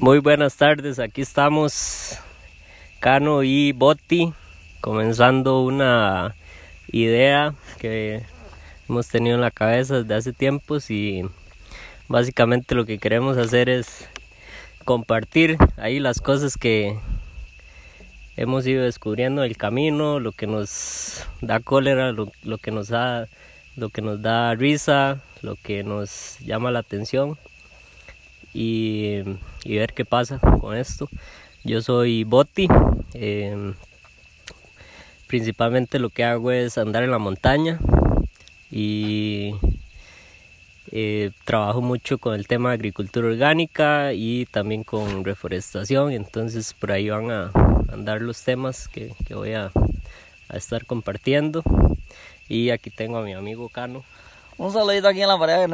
Muy buenas tardes, aquí estamos Cano y Botti comenzando una idea que hemos tenido en la cabeza desde hace tiempos y básicamente lo que queremos hacer es compartir ahí las cosas que hemos ido descubriendo el camino, lo que nos da cólera, lo, que nos da lo que nos da risa, lo que nos llama la atención y, ver qué pasa con esto. Yo soy Boti, em, principalmente lo que hago es andar en la montaña y eh, trabajo mucho con el tema de agricultura orgánica y también con reforestación, entonces por ahí van a andar los temas que, voy a, estar compartiendo. Y aquí tengo a mi amigo Cano. Un saludito aquí en la pared.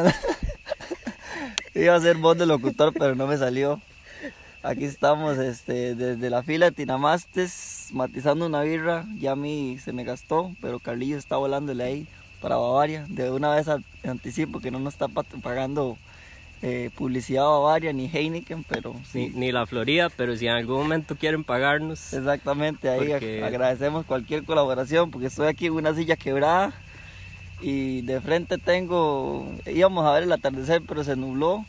Iba a ser voz de locutor, pero no me salió. Aquí estamos este, desde la fila de Tinamastes, matizando una birra. Ya a mí se me gastó, pero Carlillo está volándole ahí para Bavaria. De una vez anticipo que no nos está pagando eh, publicidad Bavaria ni Heineken, pero sí. Ni, la Florida, pero si en algún momento quieren pagarnos. Exactamente, ahí agradecemos cualquier colaboración porque estoy aquí en una silla quebrada y de frente tengo, íbamos a ver el atardecer pero se nubló.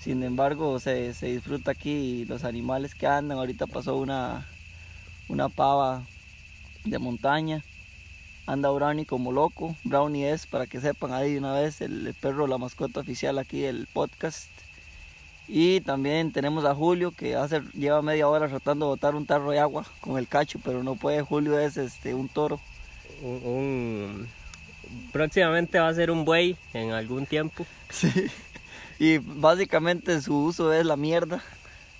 Sin embargo, se, se disfruta aquí los animales que andan. Ahorita pasó una, una pava de montaña anda Brownie como loco. Brownie es, para que sepan ahí una vez, el, perro, la mascota oficial aquí del podcast. Y también tenemos a Julio que hace, lleva media hora tratando de botar un tarro de agua con el cacho, pero no puede. Julio es este un toro. Un, próximamente va a ser un buey en algún tiempo. Sí. Y básicamente su uso es la mierda.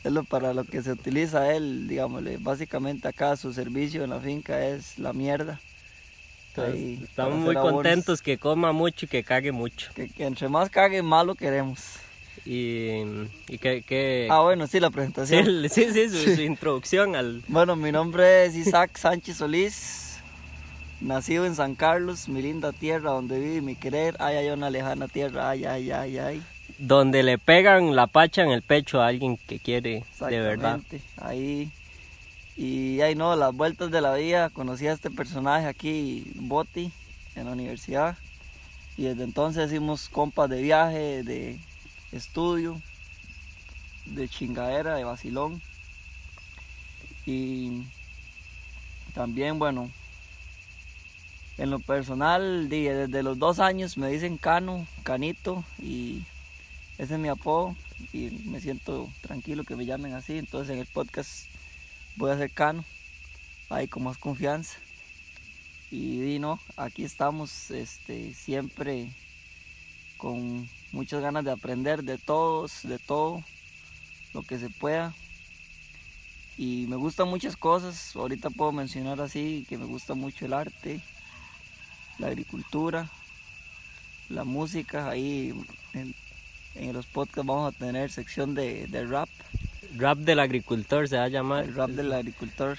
Es lo para lo que se utiliza él, digámosle. Básicamente acá su servicio en la finca es la mierda estamos muy contentos que coma mucho y que cague mucho. Que, entre más cague, más lo queremos. Y, y que, Ah, bueno, sí, la presentación. Sí, sí, su, introducción al... Bueno, mi nombre es Isaac Sánchez Solís, nacido en San Carlos, mi linda tierra donde vive mi querer. Ay, hay una lejana tierra, ay, ay, ay, ay. Donde le pegan la pacha en el pecho a alguien que quiere de verdad. Ahí y ahí no, las vueltas de la vida, conocí a este personaje aquí, Boti, en la universidad. Y desde entonces hicimos compas de viaje, de estudio, de chingadera, de vacilón. Y también, bueno, en lo personal, desde los dos años me dicen Cano, Canito, y ese es mi apodo. Y me siento tranquilo que me llamen así. Entonces en el podcast voy a ser cano, ahí con más confianza. Y, no, aquí estamos este, siempre con muchas ganas de aprender de todos, de todo, lo que se pueda. Y me gustan muchas cosas, ahorita puedo mencionar así que me gusta mucho el arte, la agricultura, la música, ahí en, los podcasts vamos a tener sección de, de rap Rap del agricultor se va a llamar. El rap del agricultor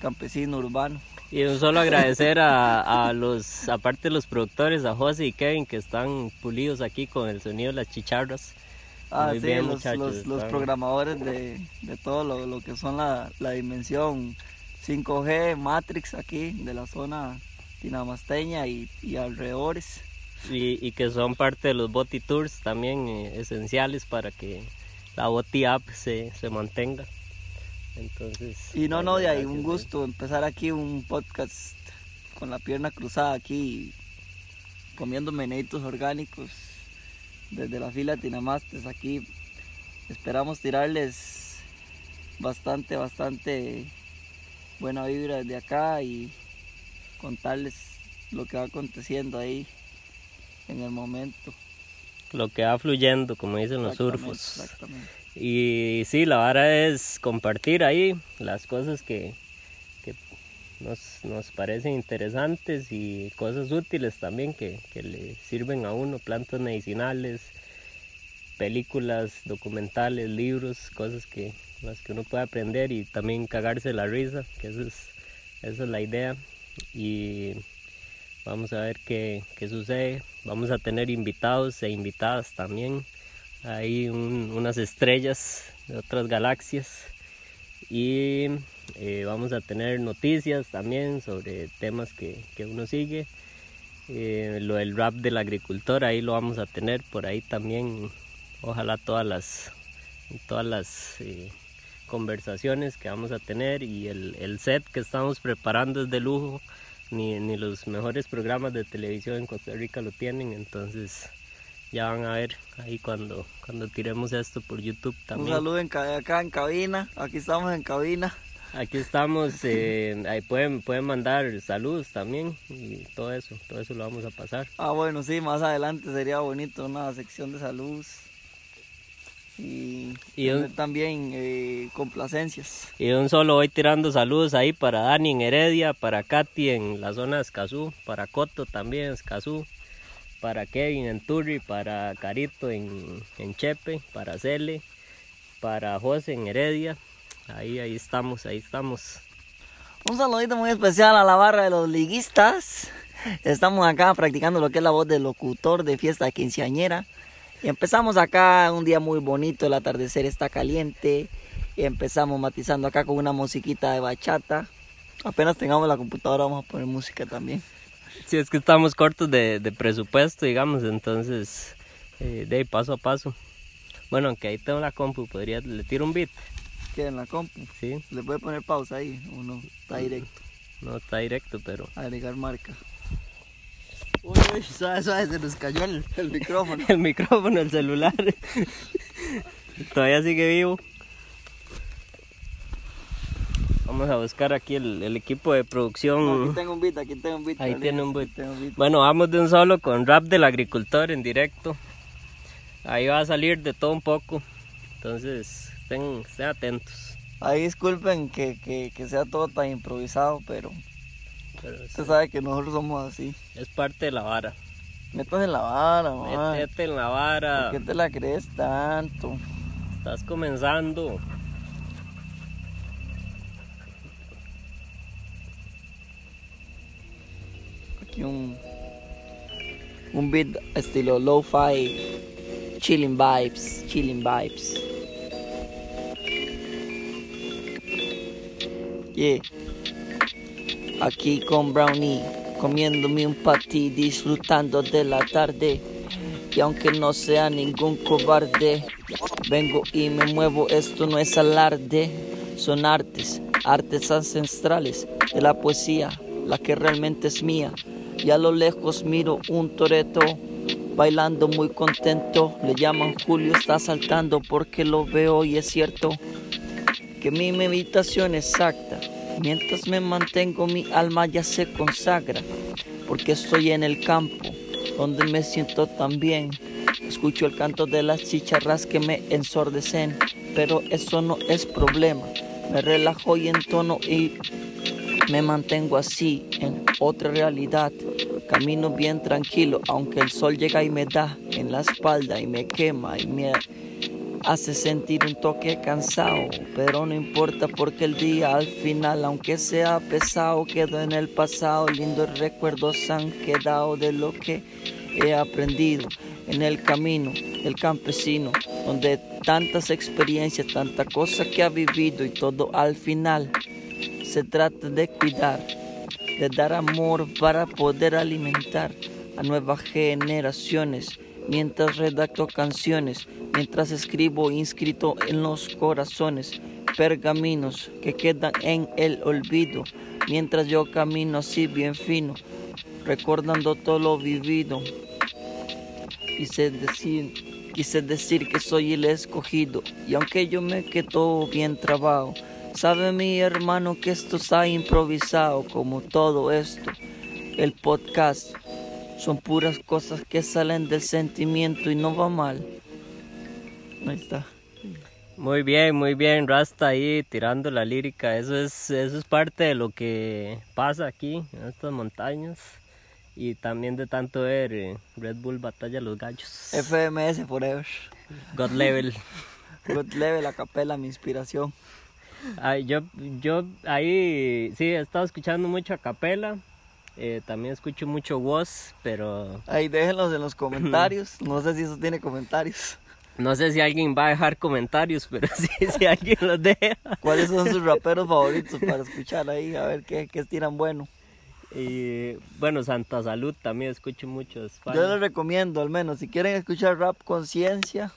campesino urbano. Y un solo agradecer a, los, aparte de los productores, a José y Kevin que están pulidos aquí con el sonido de las chicharras. Ah, sí, los, los, programadores de, todo lo, que son la, dimensión 5G, Matrix aquí de la zona tinamasteña y, alrededores. Y, y, que son parte de los Boti Tours también eh, esenciales para que la Boti App se, se mantenga. Entonces, y no, no, de ahí un gusto empezar aquí un podcast con la pierna cruzada aquí, comiendo meneitos orgánicos desde la fila Tinamastes aquí. Esperamos tirarles bastante, bastante buena vibra desde acá y contarles lo que va aconteciendo ahí en el momento lo que va fluyendo, como dicen los surfos. Y sí, la vara es compartir ahí las cosas que, nos, nos, parecen interesantes y cosas útiles también que, que le sirven a uno, plantas medicinales, películas, documentales, libros, cosas que las que uno puede aprender y también cagarse la risa, que eso es, esa es la idea. Y Vamos a ver qué, sucede. Vamos a tener invitados e invitadas también. ahí unas estrellas de otras galaxias y eh, vamos a tener noticias también sobre temas que, que uno sigue. Eh, lo del rap del agricultor, ahí lo vamos a tener por ahí también. Ojalá todas las, todas las eh, conversaciones que vamos a tener y el, el, set que estamos preparando es de lujo. Ni, ni los mejores programas de televisión en Costa Rica lo tienen, entonces ya van a ver ahí cuando, cuando tiremos esto por YouTube también. Un saludo en, acá en cabina, aquí estamos en cabina. Aquí estamos, eh, ahí pueden, pueden mandar saludos también y todo eso, todo eso lo vamos a pasar. Ah, bueno, sí, más adelante sería bonito una sección de saludos y, también eh, complacencias. Y un solo voy tirando saludos ahí para Dani en Heredia, para Katy en la zona de Escazú, para Coto también en Escazú, para Kevin en Turri, para Carito en, en Chepe, para Cele, para José en Heredia Ahí, ahí estamos, ahí estamos. Un saludito muy especial a la barra de los liguistas. Estamos acá practicando lo que es la voz del locutor de fiesta quinceañera. Y empezamos acá un día muy bonito, el atardecer está caliente. Y empezamos matizando acá con una musiquita de bachata. Apenas tengamos la computadora vamos a poner música también. Sí, es que estamos cortos de, presupuesto, digamos, entonces eh, de paso a paso. Bueno, aunque ahí tengo la compu, podría, le tiro un beat que en la compu. Sí. Le puede poner pausa ahí o no, está directo. No está directo, pero. Agregar marca. Uy, suave, suave, se nos cayó el, el micrófono. el micrófono, el celular. Todavía sigue vivo. Vamos a buscar aquí el, el equipo de producción. aquí tengo un beat, aquí tengo un beat. Ahí tiene un beat. Bueno, vamos de un solo con rap del agricultor en directo. Ahí va a salir de todo un poco. Entonces, estén, atentos. Ahí disculpen que, que, sea todo tan improvisado, pero, usted sabe que nosotros somos así. Es parte de la vara. Métete en la vara, man. Métete en la vara. ¿Por qué te la crees tanto? Estás comenzando. Aquí un, un beat estilo lo-fi, chilling vibes, chilling vibes. Aquí con Brownie, comiéndome un patí, disfrutando de la tarde. Y aunque no sea ningún cobarde, vengo y me muevo, esto no es alarde. Son artes, artes ancestrales de la poesía, la que realmente es mía. Y a lo lejos miro un toreto bailando muy contento. Le llaman Julio, está saltando porque lo veo y es cierto que mi meditación exacta, mientras me mantengo mi alma ya se consagra, porque estoy en el campo, donde me siento tan bien. Escucho el canto de las chicharras que me ensordecen, pero eso no es problema. Me relajo y entono y me mantengo así en otra realidad. Camino bien tranquilo, aunque el sol llega y me da en la espalda y me quema y me hace sentir un toque cansado, pero no importa porque el día al final, aunque sea pesado, quedó en el pasado. Lindos recuerdos han quedado de lo que he aprendido en el camino del campesino, donde tantas experiencias, tanta cosa que ha vivido y todo al final se trata de cuidar, de dar amor para poder alimentar a nuevas generaciones mientras redacto canciones, mientras escribo inscrito en los corazones pergaminos que quedan en el olvido, mientras yo camino así bien fino, recordando todo lo vivido. Quise decir, quise decir que soy el escogido, y aunque yo me quedo bien trabado, sabe mi hermano que esto está improvisado como todo esto. El podcast son puras cosas que salen del sentimiento y no va mal. Ahí está. Muy bien, muy bien, Rasta ahí tirando la lírica. Eso es, eso es parte de lo que pasa aquí en estas montañas. Y también de tanto ver eh, Red Bull Batalla los Gallos. FMS Forever. God Level. God Level, la capela, mi inspiración. Ay, yo, yo ahí sí he estado escuchando mucho a capela eh, también escucho mucho voz, pero... Ahí déjenlos en los comentarios. no sé si eso tiene comentarios. No sé si alguien va a dejar comentarios, pero sí, si alguien los deja. ¿Cuáles son sus raperos favoritos para escuchar ahí? A ver qué, qué tiran bueno. Y bueno, Santa Salud también escucho mucho. España. Yo les recomiendo, al menos, si quieren escuchar rap conciencia,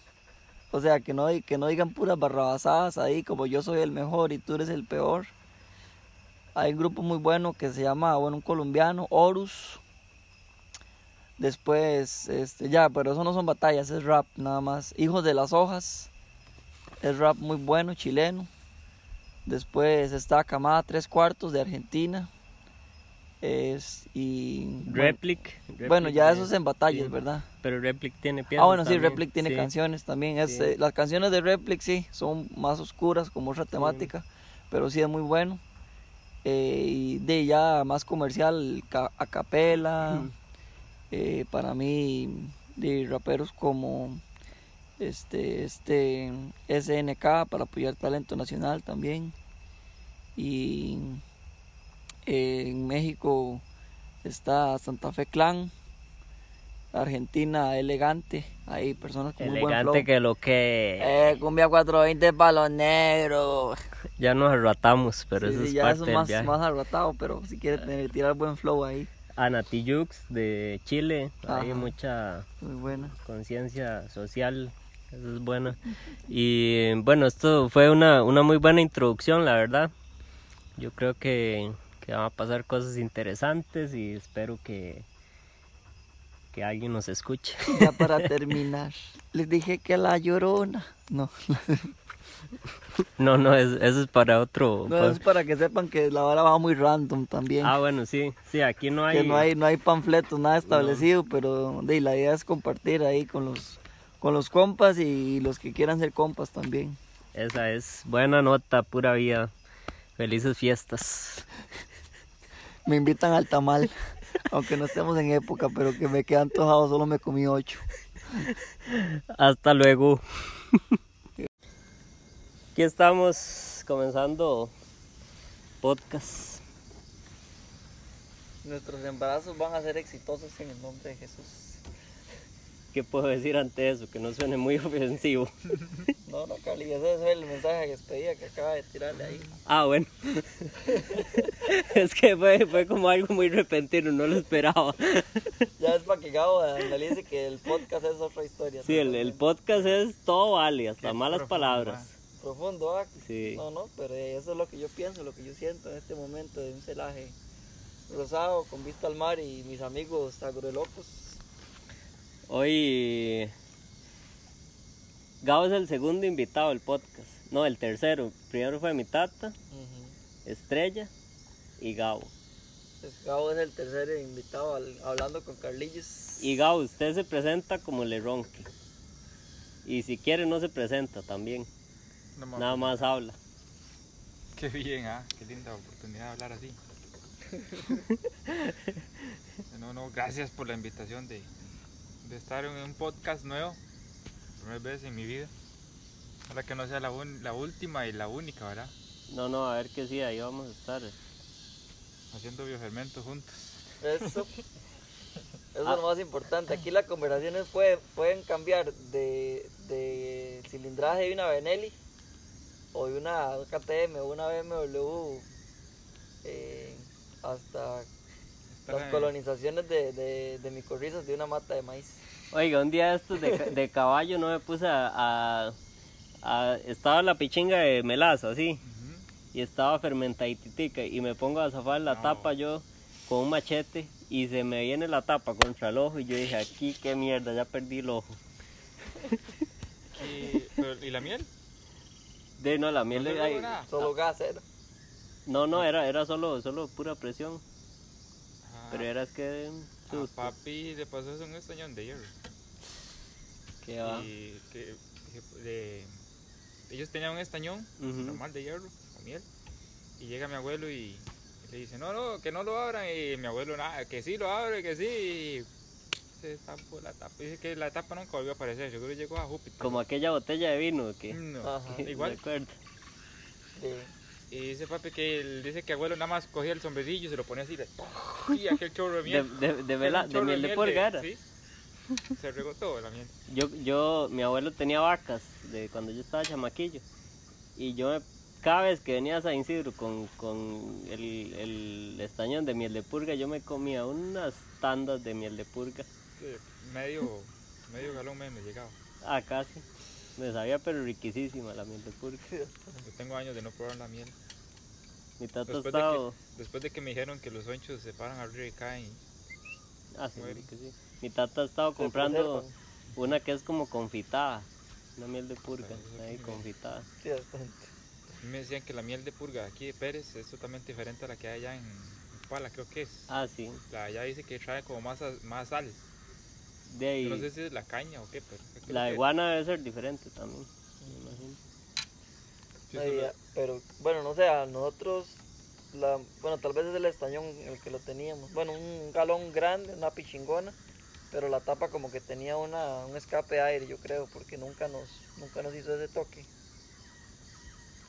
o sea, que no, que no digan puras barrabasadas ahí, como yo soy el mejor y tú eres el peor. Hay un grupo muy bueno que se llama, bueno, un colombiano, Horus. Después, este, ya, pero eso no son batallas, es rap nada más. Hijos de las hojas, es rap muy bueno, chileno. Después está Camada Tres Cuartos de Argentina. Es, y bueno, Replic. bueno, ya eso es en batallas, sí. ¿verdad? Pero Replic tiene piezas Ah, bueno, sí, Replic tiene sí. canciones también. Es, Sí. eh, las canciones de Replic sí, son más oscuras, como otra temática, pero sí es muy bueno. Eh, y de ya más comercial, a capela. Eh, para mí, de raperos como este, este SNK para apoyar talento nacional también. Y eh, en México está Santa Fe Clan. Argentina elegante, hay personas con muy buen flow. Elegante que lo que... Eh, cumbia 420 para los negros. Ya nos arratamos, pero Sí, eso sí, es ya parte eso del más, viaje. más arrotado, pero si quiere tener, tirar buen flow ahí, Anatijux de Chile, hay mucha muy buena. conciencia social, eso es bueno. Y bueno, esto fue una, una muy buena introducción, la verdad. Yo creo que, que van a pasar cosas interesantes y espero que, que alguien nos escuche. Ya para terminar, les dije que la llorona. No, No, no, es- eso es para otro. no es para que sepan que la vara va muy random también. Ah, bueno, sí, sí, aquí no hay... que no hay, no hay panfletos, nada establecido, pero de, la idea es compartir ahí con los, con los compas y los que quieran ser compas también. Esa es buena nota, pura vida. Felices fiestas. Me invitan al tamal, aunque no estemos en época, pero que me quedan antojado, solo me comí ocho. Hasta luego. Aquí estamos comenzando podcast. Nuestros embarazos van a ser exitosos en el nombre de Jesús. ¿Qué puedo decir ante eso? Que no suene muy ofensivo. No, no, Carly, ese es el mensaje de despedida que acaba de tirarle ahí. Ah, bueno. es que fue, fue como algo muy repentino, no lo esperaba. Ya es para que Gabo analice que el podcast es otra historia. Sí, el, el podcast es todo vale, hasta Qué malas profundo, palabras. Profundo, ¿ah? Sí. No, no, pero eso es lo que yo pienso, lo que yo siento en este momento de un celaje rosado con vista al mar y mis amigos agrolocos. Hoy Gabo es el segundo invitado del podcast. No, el tercero. Primero fue mi tata, Estrella y Gabo. Pues Gabo es el tercer invitado al- hablando con Carlillos. Y Gabo, usted se presenta como le ronque. Y si quiere no se presenta también. No. Nada más habla. Qué bien, ah, qué linda oportunidad de hablar así. no, no, gracias por la invitación de, de estar en un podcast nuevo. Primera vez en mi vida. Ojalá que no sea la, un- la última y la única, ¿verdad? No, no, a ver que sí, ahí vamos a estar. Haciendo biofermentos juntos. Eso. Eso es lo más importante. Aquí las conversaciones puede- pueden cambiar de, de cilindraje de una Benelli o de una KTM una BMW eh, hasta las colonizaciones de, de, de micorrizas de una mata de maíz. Oiga, un día estos de, de caballo no me puse a, a- a- Estaba la pichinga de melaza, así. Y estaba fermentaditica y me pongo a zafar la No. tapa yo con un machete y se me viene la tapa contra el ojo y yo dije aquí qué mierda ya perdí el ojo Y, pero, ¿y la miel? De no la miel ¿No de le ahí-? Solo gas era. no no era era solo solo pura presión Ah, pero era es que a susto papi le pasó eso un estañón de hierro. que va Y que, ellos tenían un estañón normal de hierro, con miel. Y llega mi abuelo y, y le dice, no, no, que no lo abran. Y mi abuelo, nada, que sí lo abre, que sí. Y se destapó la tapa. Dice que la tapa nunca volvió a aparecer, seguro llegó a Júpiter. como aquella botella de vino que No, Ajá. igual. Sí. Y dice papi que él dice que abuelo nada más cogía el sombrerillo y se lo ponía así, de, y aquel chorro de miel. de, de, miel de purgara Sí. Se regó todo la miel. Yo, yo, mi abuelo tenía vacas de cuando yo estaba chamaquillo. Y yo, me- cada vez que venía a San Isidro con, con el, el estañón de miel de purga, yo me comía unas tandas de miel de purga. Medio, medio galón menos llegaba. Ah, casi. Me sabía, pero riquísima la miel de purga. Yo tengo años de no probar la miel. Mi tata Después de, estaba... que, después de que me dijeron que los sonchos se paran arriba y caen. Ah, sí, que sí. Mi tata estaba Se comprando una que es como confitada. Una miel de purga, Ah, ahí sí me- confitada. Sí, bastante. Me decían que la miel de purga aquí de Pérez es totalmente diferente a la que hay allá en Pala, creo que es. Ah, sí. La de allá dice que trae como más, más sal. De ahí, Yo no sé si es la caña o qué, pero. creo la iguana debe ser diferente también, me imagino. sí, pero bueno, no sé, a nosotros, la, bueno, tal vez es el estañón el que lo teníamos. Bueno, un galón grande, una pichingona, pero la tapa como que tenía una, un escape de aire, yo creo, porque nunca nos, nunca nos hizo ese toque.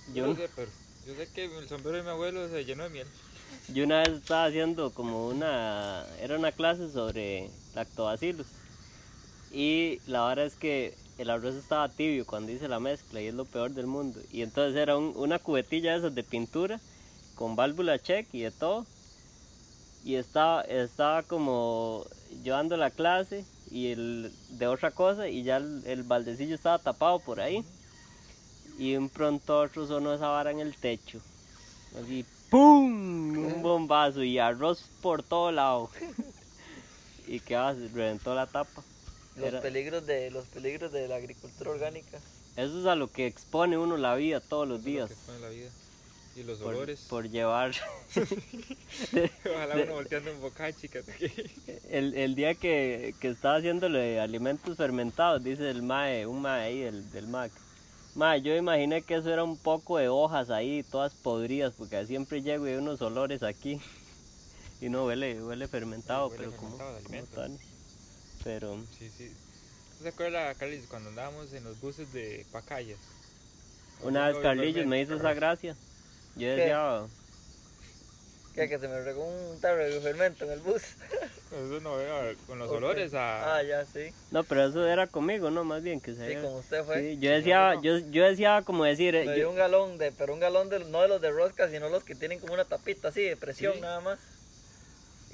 Yo Yo, no sé, pero yo sé que el sombrero de mi abuelo se llenó de miel. yo una vez estaba haciendo como una, era una clase sobre lactobacilos. Y la verdad es que el arroz estaba tibio cuando hice la mezcla y es lo peor del mundo. Y entonces era un- una cubetilla de esas de pintura con válvula check y de todo. Y estaba, estaba como llevando la clase y el de otra cosa y ya el, el baldecillo estaba tapado por ahí. Y un pronto otro sonó esa vara en el techo. Así, ¡pum! Un bombazo y arroz por todo lado. y que va, se reventó la tapa. Los Era- peligros de los peligros de la agricultura orgánica. Eso es a lo que expone uno la vida todos los Eso es lo días. que pone la vida. Y los Por, olores. por llevar. Ojalá de- uno volteando un bocachi el, el día que, que estaba haciéndole alimentos fermentados, dice el mae, un mae ahí del, del MAC. Mae, yo imaginé que eso era un poco de hojas ahí, todas podridas, porque siempre llego y hay unos olores aquí. Y no huele, huele fermentado, huele pero fermentado como, como. Pero Sí, sí. ¿No se acuerda, Carlis, cuando andábamos en los buses de Pacayas? una vez Carlillos me hizo esa gracia. Yo decía, ¿Qué? Que se me regó un tarro de fermento en el bus. Eso no veo, con los olores a... Ah, ya, sí. no, pero eso era conmigo, ¿no? Más bien que se Sí, como usted fue. Sí, yo decía, yo, yo decía como decir, eh, Me yo- dio un galón de, pero un galón de, no de los de rosca, sino los que tienen como una tapita así de presión Sí. nada más.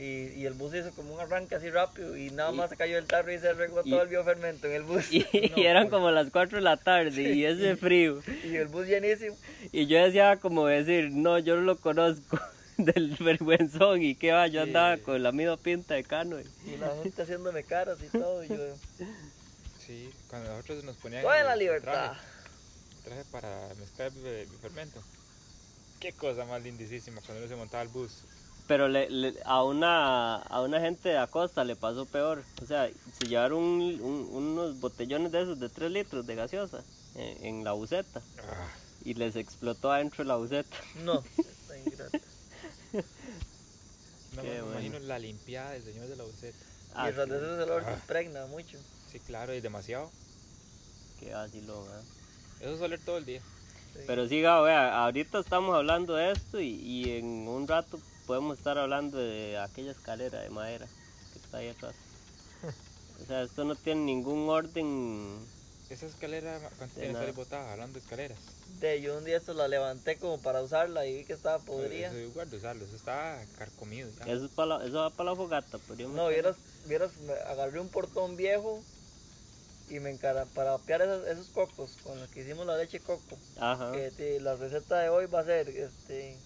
Y, y el bus hizo como un arranque así rápido y nada Y- más se cayó el tarro y se regó y- todo el biofermento en el bus. y, Y, y eran como las 4 de la tarde y ese frío. el bus llenísimo. Y yo decía como decir, no, yo no lo conozco del vergüenzón y que va, yo Sí. andaba con la misma pinta de cano. y- Y la gente haciéndome caras y todo. Y yo, Sí, cuando nosotros nos ponían... ¡Toda la libertad! Traje, para mezclar el fermento. Qué cosa más lindísima cuando uno se montaba al bus. Pero le, le- a, una, a una gente de Acosta le pasó peor. O sea, se llevaron un- un- unos botellones de esos de 3 litros de gaseosa en, en la buceta Ah, y les explotó adentro de la buceta. No, está ingrato. no Qué me bueno. imagino la limpiada del señor de la buceta. Ah, y tras de ese olor se Ah. impregna mucho. Sí, claro, y demasiado. qué vacilón, ¿eh? Eso es oler todo el día. Sí. Pero sí, Gabo, vea, ahorita estamos hablando de esto y, y en un rato podemos estar hablando de aquella escalera de madera que está ahí atrás. O sea, esto no tiene ningún orden. Esa escalera, ¿cuánto De tiene que botada? Hablando de escaleras. De, yo un día esto la levanté como para usarla y vi que estaba podrida. Eso es guardo usarlo, eso está carcomido ya. Eso, es para la- eso va para la fogata. podríamos No, estar- vieras, vieras, me agarré un portón viejo y me encara para apiar esos, esos cocos con los que hicimos la leche coco. Ajá. Que sí, la receta de hoy va a ser, este,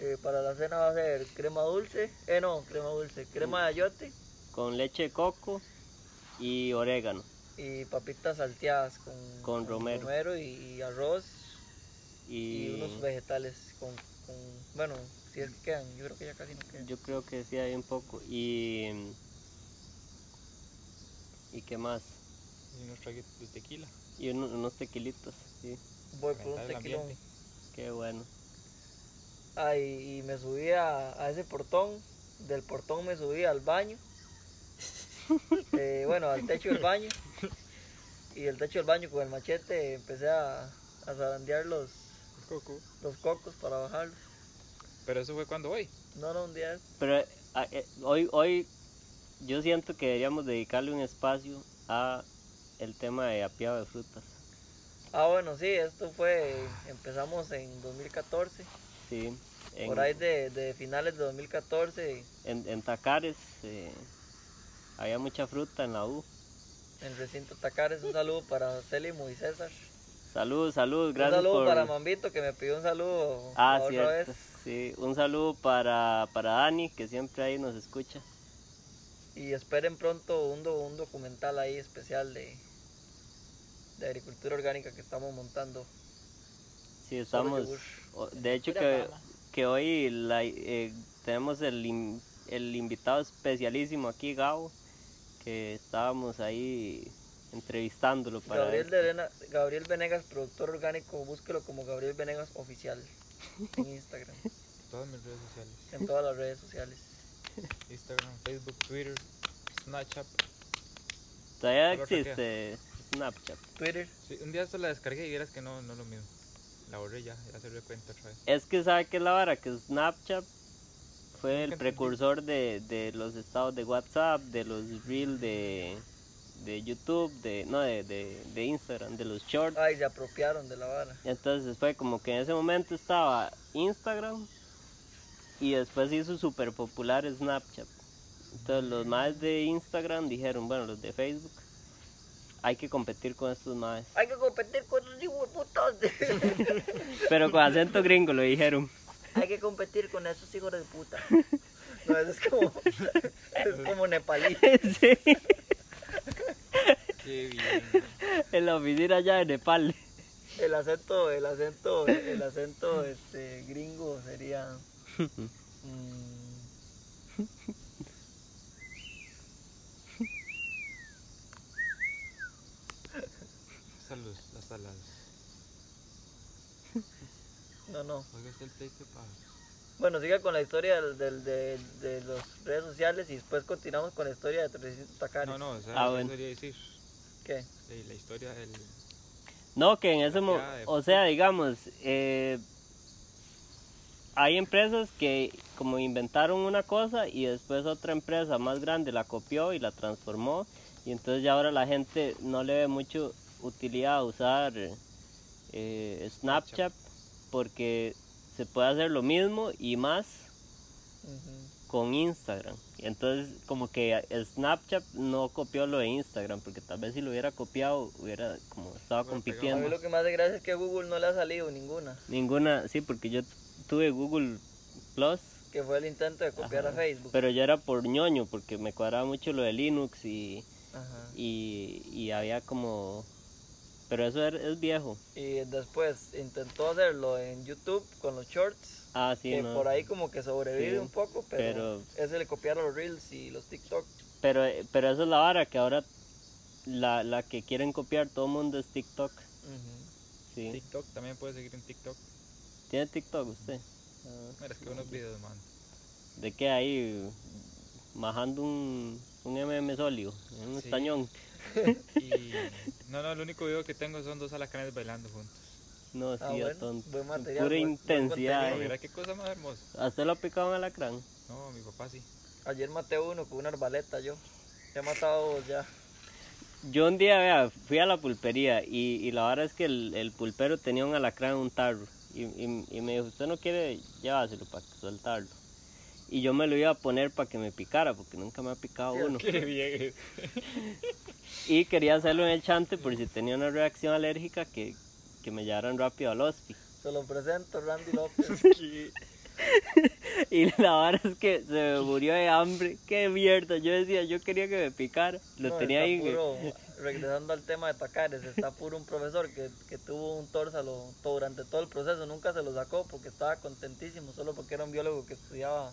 eh, para la cena va a ser crema dulce, eh no, crema dulce, crema de ayote Con leche de coco y orégano. y papitas salteadas con, Con romero. y, y arroz y, Y, unos vegetales con, con, bueno, si es que quedan, yo creo que ya casi no quedan. yo creo que sí hay un poco. Y. ¿Y qué más? Y unos traguitos de tequila. Y uno- unos tequilitos. Sí, Voy por un tequilón. qué bueno. Ah, y, y me subí a, a ese portón. Del portón me subí al baño. Eh, bueno, al techo del baño. Y del techo del baño con el machete empecé a, a zarandear los, Coco. los cocos para bajarlos. Pero eso fue cuando hoy. No, no, un día. Pero ah, eh, hoy, hoy yo siento que deberíamos dedicarle un espacio a el tema de apiado de frutas. Ah, bueno, sí, esto fue, empezamos en 2014, Sí, en, por ahí de, de finales de 2014, en, en Tacares eh, había mucha fruta en la U. en recinto Tacares, un saludo para Célimo y César. Saludos, saludos, Un gracias saludo por... para Mambito que me pidió un saludo Ah, otra vez. Sí, un saludo para, para Dani, que siempre ahí nos escucha. Y esperen pronto un, do- un documental ahí especial de, de agricultura orgánica que estamos montando. Sí, estamos... De hecho que. Que hoy la- eh, tenemos el, el invitado especialísimo aquí, Gabo, que estábamos ahí entrevistándolo para Gabriel, esto. de Arena- Gabriel Venegas, productor orgánico, búsquelo como Gabriel Venegas Oficial en Instagram, Todas mis redes sociales. en todas las redes sociales. Instagram, Facebook, Twitter, Snapchat. Todavía existe Snapchat. Twitter, Sí, un día esto la descargué y vieras que no, no es lo mismo. La borré ya, ya se dio cuenta otra vez. Es que sabe que la vara que Snapchat fue el precursor de, de los estados de WhatsApp, de los reels de, de YouTube, de no de, de, de Instagram, de los shorts. ay, se apropiaron de la vara. Entonces fue como que en ese momento estaba Instagram y después hizo súper popular Snapchat. Entonces los más de Instagram dijeron, bueno, los de Facebook, hay que competir con estos más. Hay que competir con esos hijos de putas. Pero con acento gringo lo dijeron. Hay que competir con esos hijos de puta. No, eso es como, es como nepalí. Sí, Qué bien. en la oficina allá de Nepal. El acento, el acento, el acento este, gringo sería. mm, Hasta los, hasta las. no, no. Oiga, está el pleito para. Bueno, siga con la historia del, del- de, de las redes sociales y después continuamos con la historia de 300 Tacares. No, no, o sea, Ah, ¿qué bueno. quería decir? ¿Qué? Sí, la historia del. No, que en ese momento, o sea, digamos, eh, hay empresas que como inventaron una cosa y después otra empresa más grande la copió y la transformó y entonces ya ahora la gente no le ve mucho utilidad usar eh, Snapchat porque se puede hacer lo mismo y más con Instagram. Entonces como que Snapchat no copió lo de Instagram porque tal vez si lo hubiera copiado hubiera como estaba. A compitiendo. mí lo que más de gracia es que Google no le ha salido ninguna, Ninguna, sí, porque yo tuve Google Plus, que fue el intento de copiar Ajá. a Facebook. pero yo era por ñoño, porque me cuadraba mucho lo de Linux y, Ajá. y, y había como... Pero eso er- es viejo. Y después intentó hacerlo en YouTube con los shorts, Ah, sí, que no. por ahí como que sobrevive Sí, un poco, pero, pero- ese le copiaron los Reels y los TikTok. Pero, pero eso es la vara, que ahora la, la que quieren copiar todo el mundo es TikTok. Sí. TikTok, también puedes seguir en TikTok. ¿Tiene TikTok usted? Mira, es que unos videos, man. ¿De qué ahí? Majando un, un MM sólido, un Sí. estañón. Y. No, no, el único video que tengo son dos alacranes bailando juntos. No, sí, Ah, a bueno, tonto. buen material, Pura buen- intensidad. eh. Mira qué cosa más hermosa. ¿A usted lo ha picado un alacrán? No, mi papá sí. Ayer maté uno con una arbaleta yo. He matado dos ya. Yo un día, vea, fui a la pulpería y, y la verdad es que el, el pulpero tenía un alacrán en un tarro y, y- y me dijo, usted no quiere llevárselo para soltarlo. Y yo me lo iba a poner para que me picara porque nunca me ha picado uno. Qué bien. Y quería hacerlo en el chante por si tenía una reacción alérgica que, que me llevaran rápido al hospi. Se lo presento, Randy López. Y la verdad es que se me murió de hambre. Qué mierda. Yo decía, yo quería que me picara. Lo No, tenía está ahí. puro- regresando al tema de Tacares, está puro un profesor que, que tuvo un tórsalo todo, durante todo el proceso, nunca se lo sacó porque estaba contentísimo, solo porque era un biólogo que estudiaba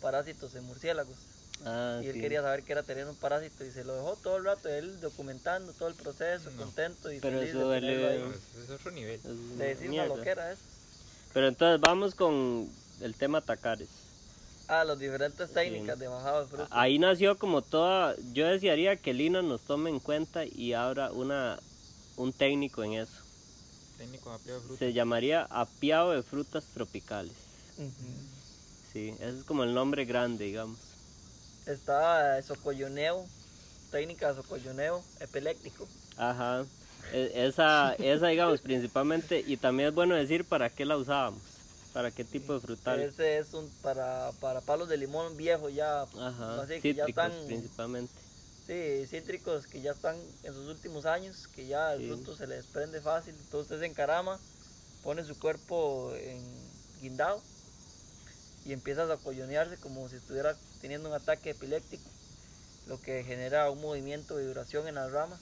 parásitos en murciélagos. Ah, y él sí. quería saber qué era tener un parásito y se lo dejó todo el rato, él documentando todo el proceso, No. contento y Pero feliz eso de tenerlo vale- ahí. No, es, otro nivel. Es una De decir una mierda. loquera es. Pero entonces vamos con el tema Tacares. Ah, las diferentes técnicas de bajado de fruta. Ahí nació como toda, yo desearía que Lina nos tome en cuenta y abra una, un técnico en eso. Técnico de apiado de fruta. Se llamaría apiado de frutas tropicales. Sí, ese es como el nombre grande, digamos. Está socolloneo, técnica de socolloneo epiléptico. Ajá. E- Esa, esa digamos principalmente, y también es bueno decir para qué la usábamos, para qué tipo de frutal. Ese es un para, para palos de limón viejo ya, Ajá, así que ya están, principalmente. sí, cítricos que ya están en sus últimos años, que ya el Sí. fruto se le desprende fácil, entonces usted se encarama, pone su cuerpo en guindado y empieza a sacollonearse como si estuviera teniendo un ataque epiléptico, lo que genera un movimiento de vibración en las ramas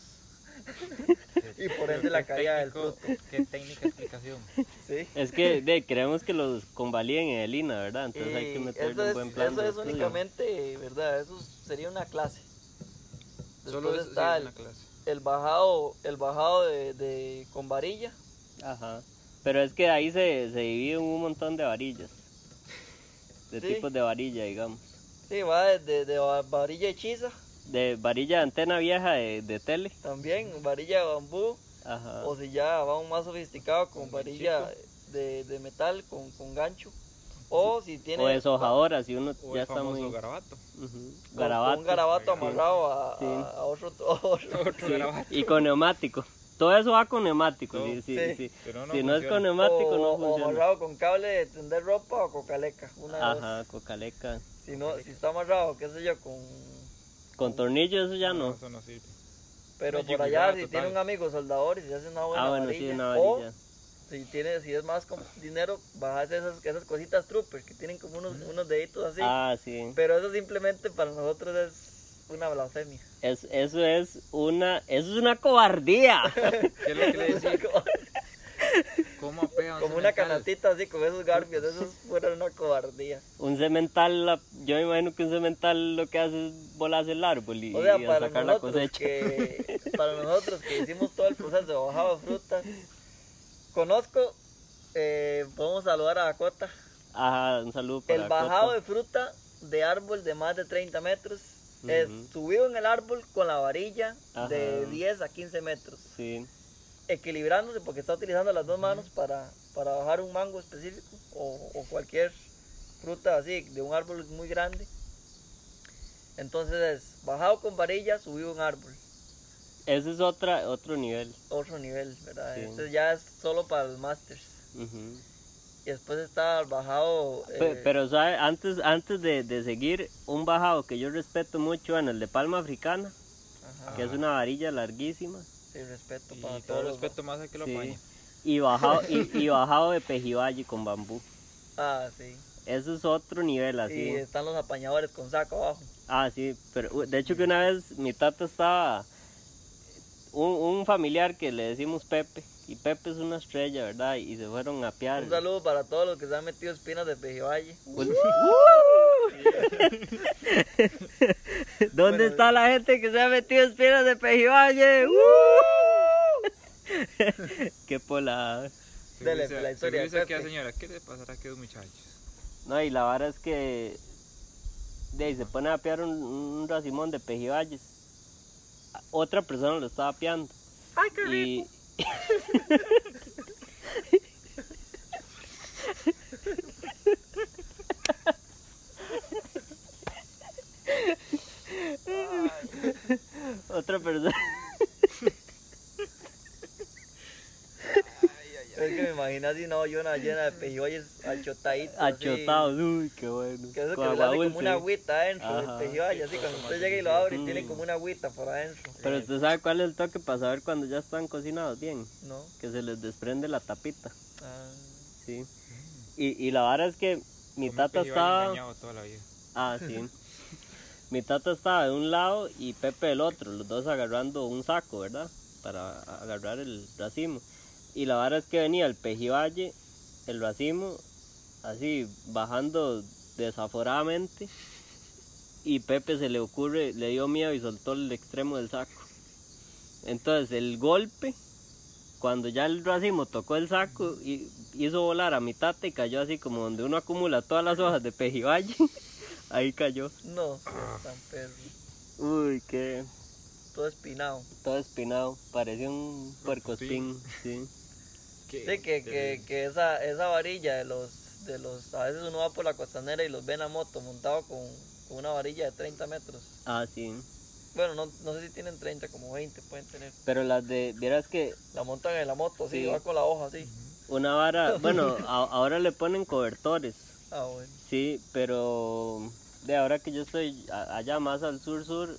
y por ende la caída del fruto. Qué técnica explicación. ¿sí? Es que de, creemos que los convaliden en el INA, ¿verdad? Entonces hay que meterle un es, buen plan eso es estudio. únicamente, ¿verdad? Eso sería una clase. Solo Después eso sí está es el, una clase. el bajado, el bajado de, de- con varilla. Ajá. Pero es que ahí se, se dividen un montón de varillas. De Sí. tipos de varilla, digamos. Sí, va de va- varilla hechiza, De varilla de antena vieja de, de tele. también varilla de bambú, Ajá. o si ya va un más sofisticado con Con varilla de, de metal con, con gancho. O si tiene O deshojadora, si uno O ya el está muy... garabato. Ujú. con- con Garabato. un garabato amarrado a, Sí. a- a otro, otro- Otro Sí, garabato. Y con neumático. Todo eso va con neumático. Sí, sí, Sí. sí. Si no, si no es funciona. con neumático, o, no o funciona. amarrado con cable de tender ropa o cocaleca. Una. Ajá, cocaleca. Si, no, si está amarrado, qué sé yo, con... Con tornillo eso ya no. Eso no sirve. Pero por allá, si total. tiene un amigo soldador y se hace una buena Ah, bueno, varilla. sí, una O varilla. si, tiene, si es más con dinero, bajas esas, esas cositas troopers que tienen como unos, unos deditos así. Ah, sí. Pero eso simplemente para nosotros es una blasfemia. Es, eso es una, eso es una cobardía. ¿Qué es lo que le decía? ¿Cómo apea un como una cemental? canastita así con esos garfios, eso es fuera una cobardía. un cemental, la- yo me imagino que un cemental lo que hace es volarse el árbol y, O sea, y para sacar la nosotros, cosecha. que, para nosotros que hicimos todo el proceso de bajado de frutas, conozco, eh, podemos saludar a Dakota, Ajá, un saludo para el bajado de fruta de árbol de más de 30 metros es subido en el árbol con la varilla de Ajá. 10 a 15 metros, Sí, equilibrándose porque está utilizando las dos manos para, para bajar un mango específico o, o cualquier fruta así de un árbol muy grande. Entonces es bajado con varilla, subido un árbol. ese es otra, otro nivel. Otro nivel, ¿verdad? Sí. Ya es solo para los masters. Y después está el bajado. Eh, Pero, ¿sabe? Antes, antes de, de seguir, un bajado que yo respeto mucho, bueno, el de palma africana, ajá, que es una varilla larguísima. sí, respeto Y para todo los- respeto más al que lo Sí. apaña. Y bajado, y, y bajado de pejiballe con bambú. Ah, sí. Eso es otro nivel así. Y están los apañadores con saco abajo. Ah, sí, pero de hecho que una vez mi tata estaba, un, un familiar que le decimos Pepe, y Pepe es una estrella, ¿verdad? Y se fueron a piar. Un saludo para todos los que se han metido espinas de Pejivalle. Un- ¿Dónde Bueno, está la gente que se ha metido espinas de Pejivalle? ¡Uh! ¡Qué pola! Según Dele, dice- la historia dice señora, ¿qué le pasará a aquellos muchachos? No, y la vara es que de ahí se pone a piar un, un racimón de pejibayes. Otra persona lo estaba piando. ¡Ay, qué Y... Otra persona Es que me imagino así una ollona llena de pejibayes achotaditos. así, achotados. Uy, qué bueno. Que eso que Con le agua hace como una agüita adentro Ajá. del pejibaye. Así cuando usted llega y lo abre, tiene como una agüita por adentro. Pero usted sabe cuál es el toque para saber cuando ya están cocinados bien. ¿No? Que se les desprende la tapita. Ah, Sí. Y, y la vara es que mi tata estaba. engañado toda la vida. Ah, sí. Mi tata estaba de un lado y Pepe del otro, los dos agarrando un saco, ¿verdad? Para agarrar el racimo. Y la vara es que venía el pejibaye, el racimo, así bajando desaforadamente. Y Pepe se le ocurre, le dio miedo y soltó el extremo del saco. Entonces el golpe, cuando ya el racimo tocó el saco, y hizo volar a mi tata y cayó así como donde uno acumula todas las hojas de pejibaye. Ahí cayó. no, tan perro. Uy, qué. Todo espinado. Todo espinado. Parecía un puercospín. Sí. ¿Qué? Sí, que, que, que esa, esa varilla de los, de los, a veces uno va por la costanera y los ve en la moto montado con, con una varilla de 30 metros. Ah, sí. Bueno, no, no sé si tienen 30, como 20 pueden tener. Pero las de, vieras que La montan en la moto, sí, Sí. va con la hoja así. una vara, bueno, a- ahora le ponen cobertores, Ah, bueno. sí, pero de ahora que yo estoy allá más al sur sur,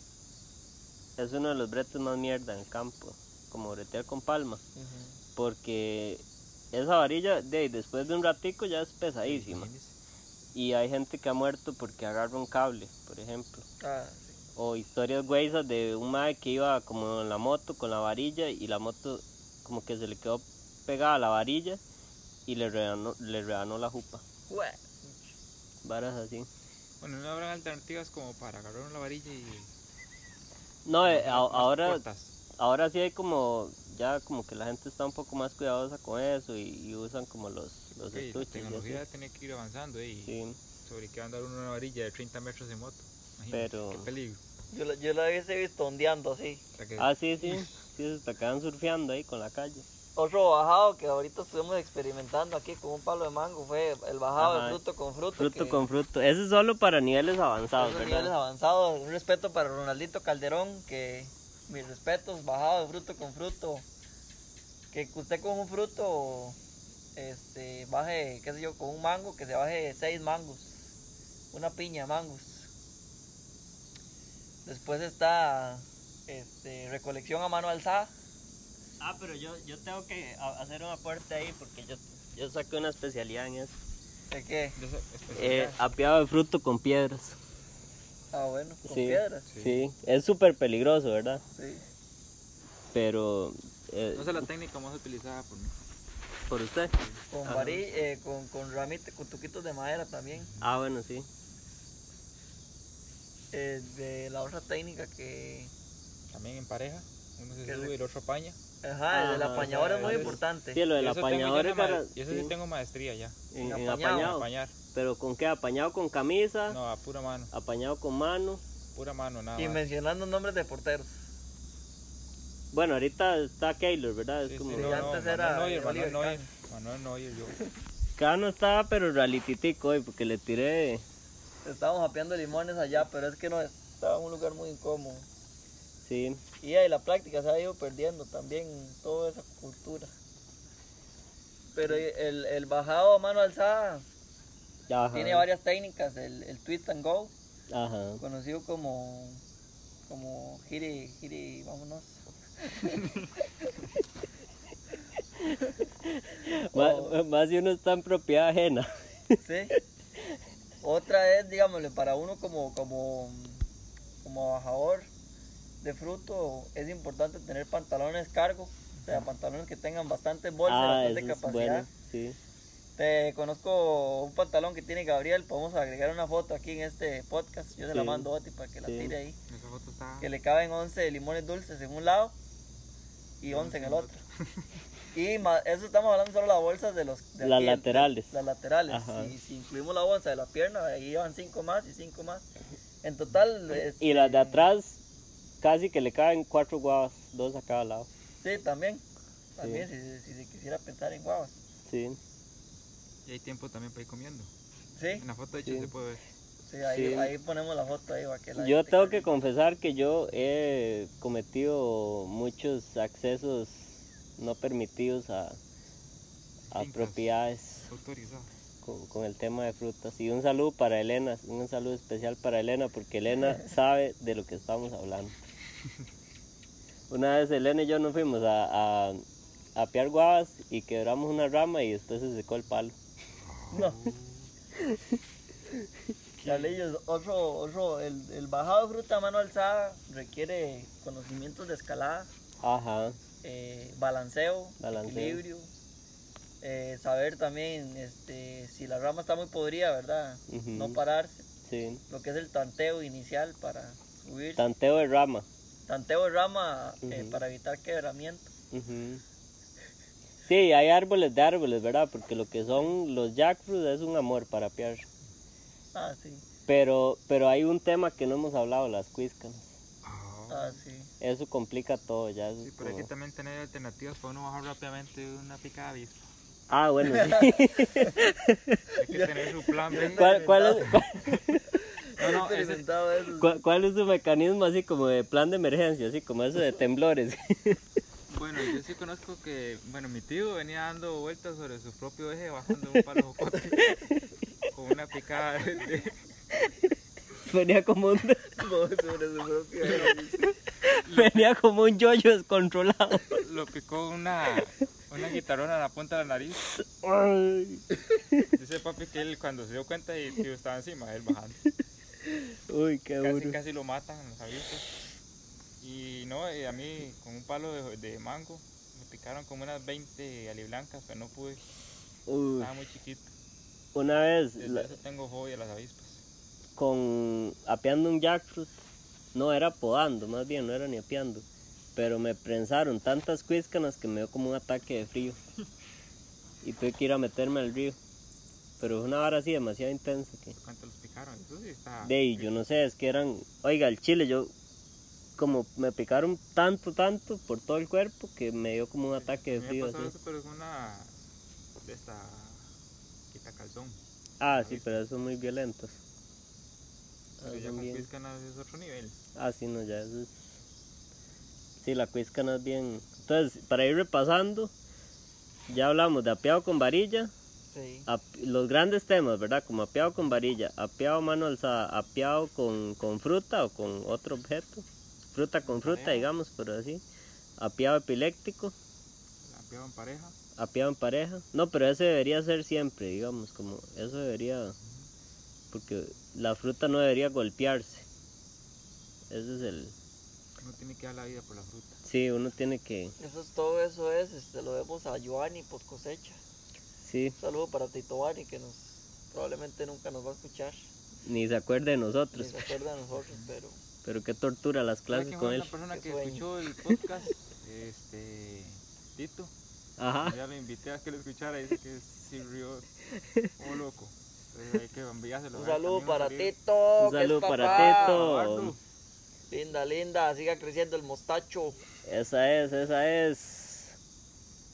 es uno de los bretes más mierda en el campo, como bretear con palma, Ujú. Porque esa varilla, de después de un ratico ya es pesadísima. Y hay gente que ha muerto porque agarra un cable, por ejemplo. Ah, sí. O historias güeyes de un mae que iba como en la moto con la varilla y la moto como que se le quedó pegada a la varilla y le rebanó, le rebanó la jupa. Varas así. Bueno, no habrán alternativas como para agarrar una varilla y. No, eh, a- ahora, cortas. Ahora sí hay como, ya como que la gente está un poco más cuidadosa con eso y, y usan como los, los Ok, la estuches. y tecnología tiene que ir avanzando y Sí, sobre qué andar uno una varilla de 30 metros en moto. Imagínate, Pero- Qué peligro. Yo, la- yo la hubiese visto ondeando así. Ah, sí, sí. Sí, se te quedan surfeando ahí con la calle. Otro bajado que ahorita estuvimos experimentando aquí con un palo de mango fue el bajado Ajá. de fruto con fruto. Fruto que- con fruto. Ese es solo para niveles avanzados, ¿verdad? niveles avanzados. Un respeto para Ronaldito Calderón, que mis respetos, bajado de fruto con fruto. Que usted con un fruto, este, baje, qué sé yo, con un mango, que se baje seis mangos. Una piña de mangos. Después está este, recolección a mano alzada. Ah, pero yo, yo tengo que hacer un aporte ahí porque yo, yo saqué una especialidad en eso. ¿De qué? Eh, apiado de fruto con piedras. Ah, bueno, con sí, piedras. Sí, es súper peligroso, ¿verdad? Sí. Pero... eh, no sé la técnica más utilizada por mí. ¿Por usted? Con varí, eh, con, con ramitas, con tuquitos de madera también. Ah, bueno, sí. Eh, de la otra técnica que También en pareja. Uno se sube y el otro apaña. Ajá, el del Ajá, apañador es sí, muy importante. Sí, lo del apañador es para... ma- Y eso sí. tengo maestría ya. En, apañado. Apañar. Pero ¿con qué? ¿Apañado con camisa? No, a pura mano. ¿Apañado con mano? Pura mano, nada Y más. mencionando nombres de porteros. Bueno, ahorita está Keylor, ¿verdad? Sí, es sí, como... Sí, no, antes no, era Manuel Neuer, Manuel Neuer. Manuel Neuer, yo. Cano estaba, pero realititico hoy porque le tiré... Estábamos apeando limones allá, pero es que no estaba en un lugar muy incómodo. Sí. Y ahí la práctica se ha ido perdiendo también toda esa cultura. Pero el, el bajado a mano alzada Ajá. tiene varias técnicas. El, el twist and go, Ajá. conocido como, como gire, gire, vámonos. Má- Más si uno está en propiedad ajena. Sí. Otra es, digámosle, para uno como, como, como bajador de fruto, es importante tener pantalones cargo, o sea, pantalones que tengan bastante bolsa, ah, bastante eso es capacidad. bueno, sí. Te conozco un pantalón que tiene Gabriel, podemos agregar una foto aquí en este podcast, yo se la Sí. mando a Oti para que la Sí. tire ahí, Esa foto está. que le caben 11 limones dulces en un lado y 11 en el otro. Y ma- eso estamos hablando solo de las bolsas de los... de Las aquí, laterales. Las laterales. Si, si incluimos la bolsa de la pierna, ahí van 5 más y 5 más. En total... este, Y las de atrás casi que le caben cuatro guavas, dos a cada lado. Sí, también. También, si, si se quisiera pensar en guavas. Sí. Y hay tiempo también para ir comiendo. Sí, En la foto de hecho Sí. se puede ver. sí, ahí, Sí. ahí ponemos la foto ahí para que la Yo tengo que- confesar que yo he cometido muchos accesos no permitidos a, a propiedades Autorizado. con, con el tema de frutas. Y un saludo para Elena, un saludo especial para Elena porque Elena sabe de lo que estamos hablando. Una vez Elena y yo nos fuimos a, a, a apiar guavas y quebramos una rama y después se secó el palo. No. Charlillos, otro, otro, el, el bajado de fruta a mano alzada requiere conocimientos de escalada, Ajá, eh, balanceo, Balanceo. equilibrio, eh, saber también este, si la rama está muy podrida, ¿verdad? Ujú. No pararse, sí. lo que es el tanteo inicial para subir, Tanteo de rama. Tanteo de rama eh, para evitar quebramiento. Sí, hay árboles de árboles, ¿verdad? Porque lo que son los jackfruit es un amor para apiar. Ah, sí, Pero, pero hay un tema que no hemos hablado, las cuíscanas. ah, sí. Eso complica todo ya. eso Sí, pero hay que como- también tener alternativas para uno bajar rápidamente una picada avispa. Ah, bueno, sí. Hay que tener su plan. ¿Cuál, cuál es, cuál- No, no, ese-. ¿Cuál, cuál es su mecanismo así como de plan de emergencia, así como eso de temblores? Bueno, yo sí conozco que, bueno, mi tío venía dando vueltas sobre su propio eje bajando un palo jocote con una picada de, venía como un No, sobre su propio venía como un yoyo descontrolado. lo picó una, una guitarrona en la punta de la nariz. Dice papi que él cuando se dio cuenta y tío estaba encima él bajando. Uy, qué Casi, duro. casi lo matan los avisos. Y no, y a mí con un palo de, de mango me picaron como unas 20 aliblancas, pero no pude. Uy, Estaba muy chiquito. una vez Desde la- eso tengo fobia a las avispas. con apeando un jackfruit, no era podando, más bien, no era ni apeando, pero me prensaron tantas cuíscanas que me dio como un ataque de frío y tuve que ir a meterme al río. Pero es una vara así demasiado intensa que... ¿Cuánto los picaron? Eso sí está. De ahí, yo no sé, es que eran... Oiga, el chile, yo... Como me picaron tanto, tanto por todo el cuerpo que me dio como un ataque de mí me frío. pasó así. eso, pero es una. de esta. quita calzón. Ah, sí, pero son muy violentos. Ah, ya con es otro nivel. Ah, sí, no, ya eso es... Sí, la cuiscana es bien... Entonces, para ir repasando, ya hablamos de apeado con varilla, Sí. los grandes temas, ¿verdad? Como apeado con varilla, apeado mano alzada, apeado con, con fruta o con otro objeto, fruta con fruta, Pareja. digamos, pero así, apeado epiléptico, La pego en pareja. apeado en pareja. No, pero ese debería ser siempre, digamos, como eso debería... Porque la fruta no debería golpearse. Ese es el... Uno tiene que dar la vida por la fruta. Sí, uno tiene que... Eso es todo, eso es. Este, lo vemos a Giovanni post cosecha. Sí, Un saludo para Tito Bani que nos probablemente nunca nos va a escuchar. ni se acuerde de Ni nosotros. se acuerda de nosotros, pero Pero qué tortura las ¿Sabe clases con él. una persona Qué que sueño. escuchó el podcast? este. Tito. Ajá. Ya lo invité a que lo escuchara y dice que sí rió. Oh, loco. Entonces hay que enviárselo. un saludo para. Tito. Un saludo para. Tito. Linda, linda, siga creciendo el mostacho. Esa es, esa es.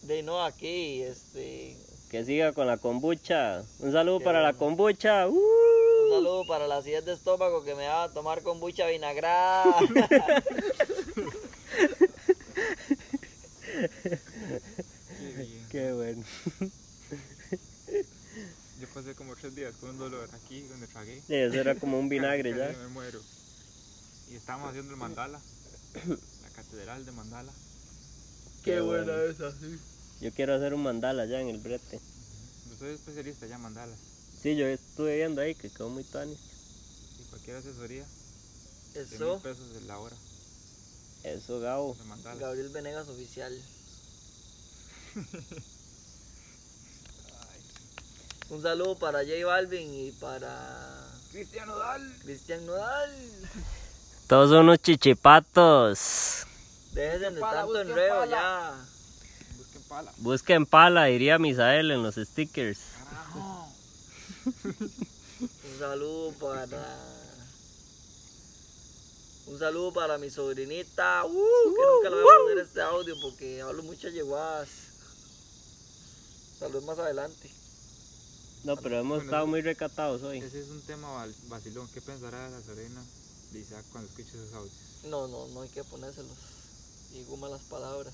De no aquí, este. Que siga con la kombucha. Un saludo Qué para la bueno. kombucha. ¡Uh! Un saludo para la acidez de estómago que me va a tomar kombucha vinagrada. Qué bueno. Yo pasé como tres días con un dolor aquí donde tragué. Sí, eso era como un vinagre ya. Me muero. Y estábamos haciendo el mandala. La catedral de mandala. Qué buena esa, sí. Yo quiero hacer un mandala ya en el brete. Yo soy especialista ya en mandalas. Sí, yo estuve viendo ahí que quedó muy tuanis. Y cualquier asesoría, de mil Eso, pesos de la hora Eso, Gabo. Gabriel Venegas oficial. Un saludo para J Balvin y para Cristiano Dal. Cristian Nodal. Todos son unos chichipatos. Déjense de tanto enredo pala. ya. Busquen pala. Busquen pala, diría Misael en los stickers. Carajo. Un saludo para. Un saludo para mi sobrinita. Uh, que nunca le voy a poner este audio porque hablo muchas yeguadas. Saludos más adelante. No, pero hemos Bueno, estado muy recatados hoy. Ese es un tema vacilón. ¿Qué pensará la Serena de Isaac cuando escuche esos audios? No, no, no hay que ponérselos. Digo malas palabras.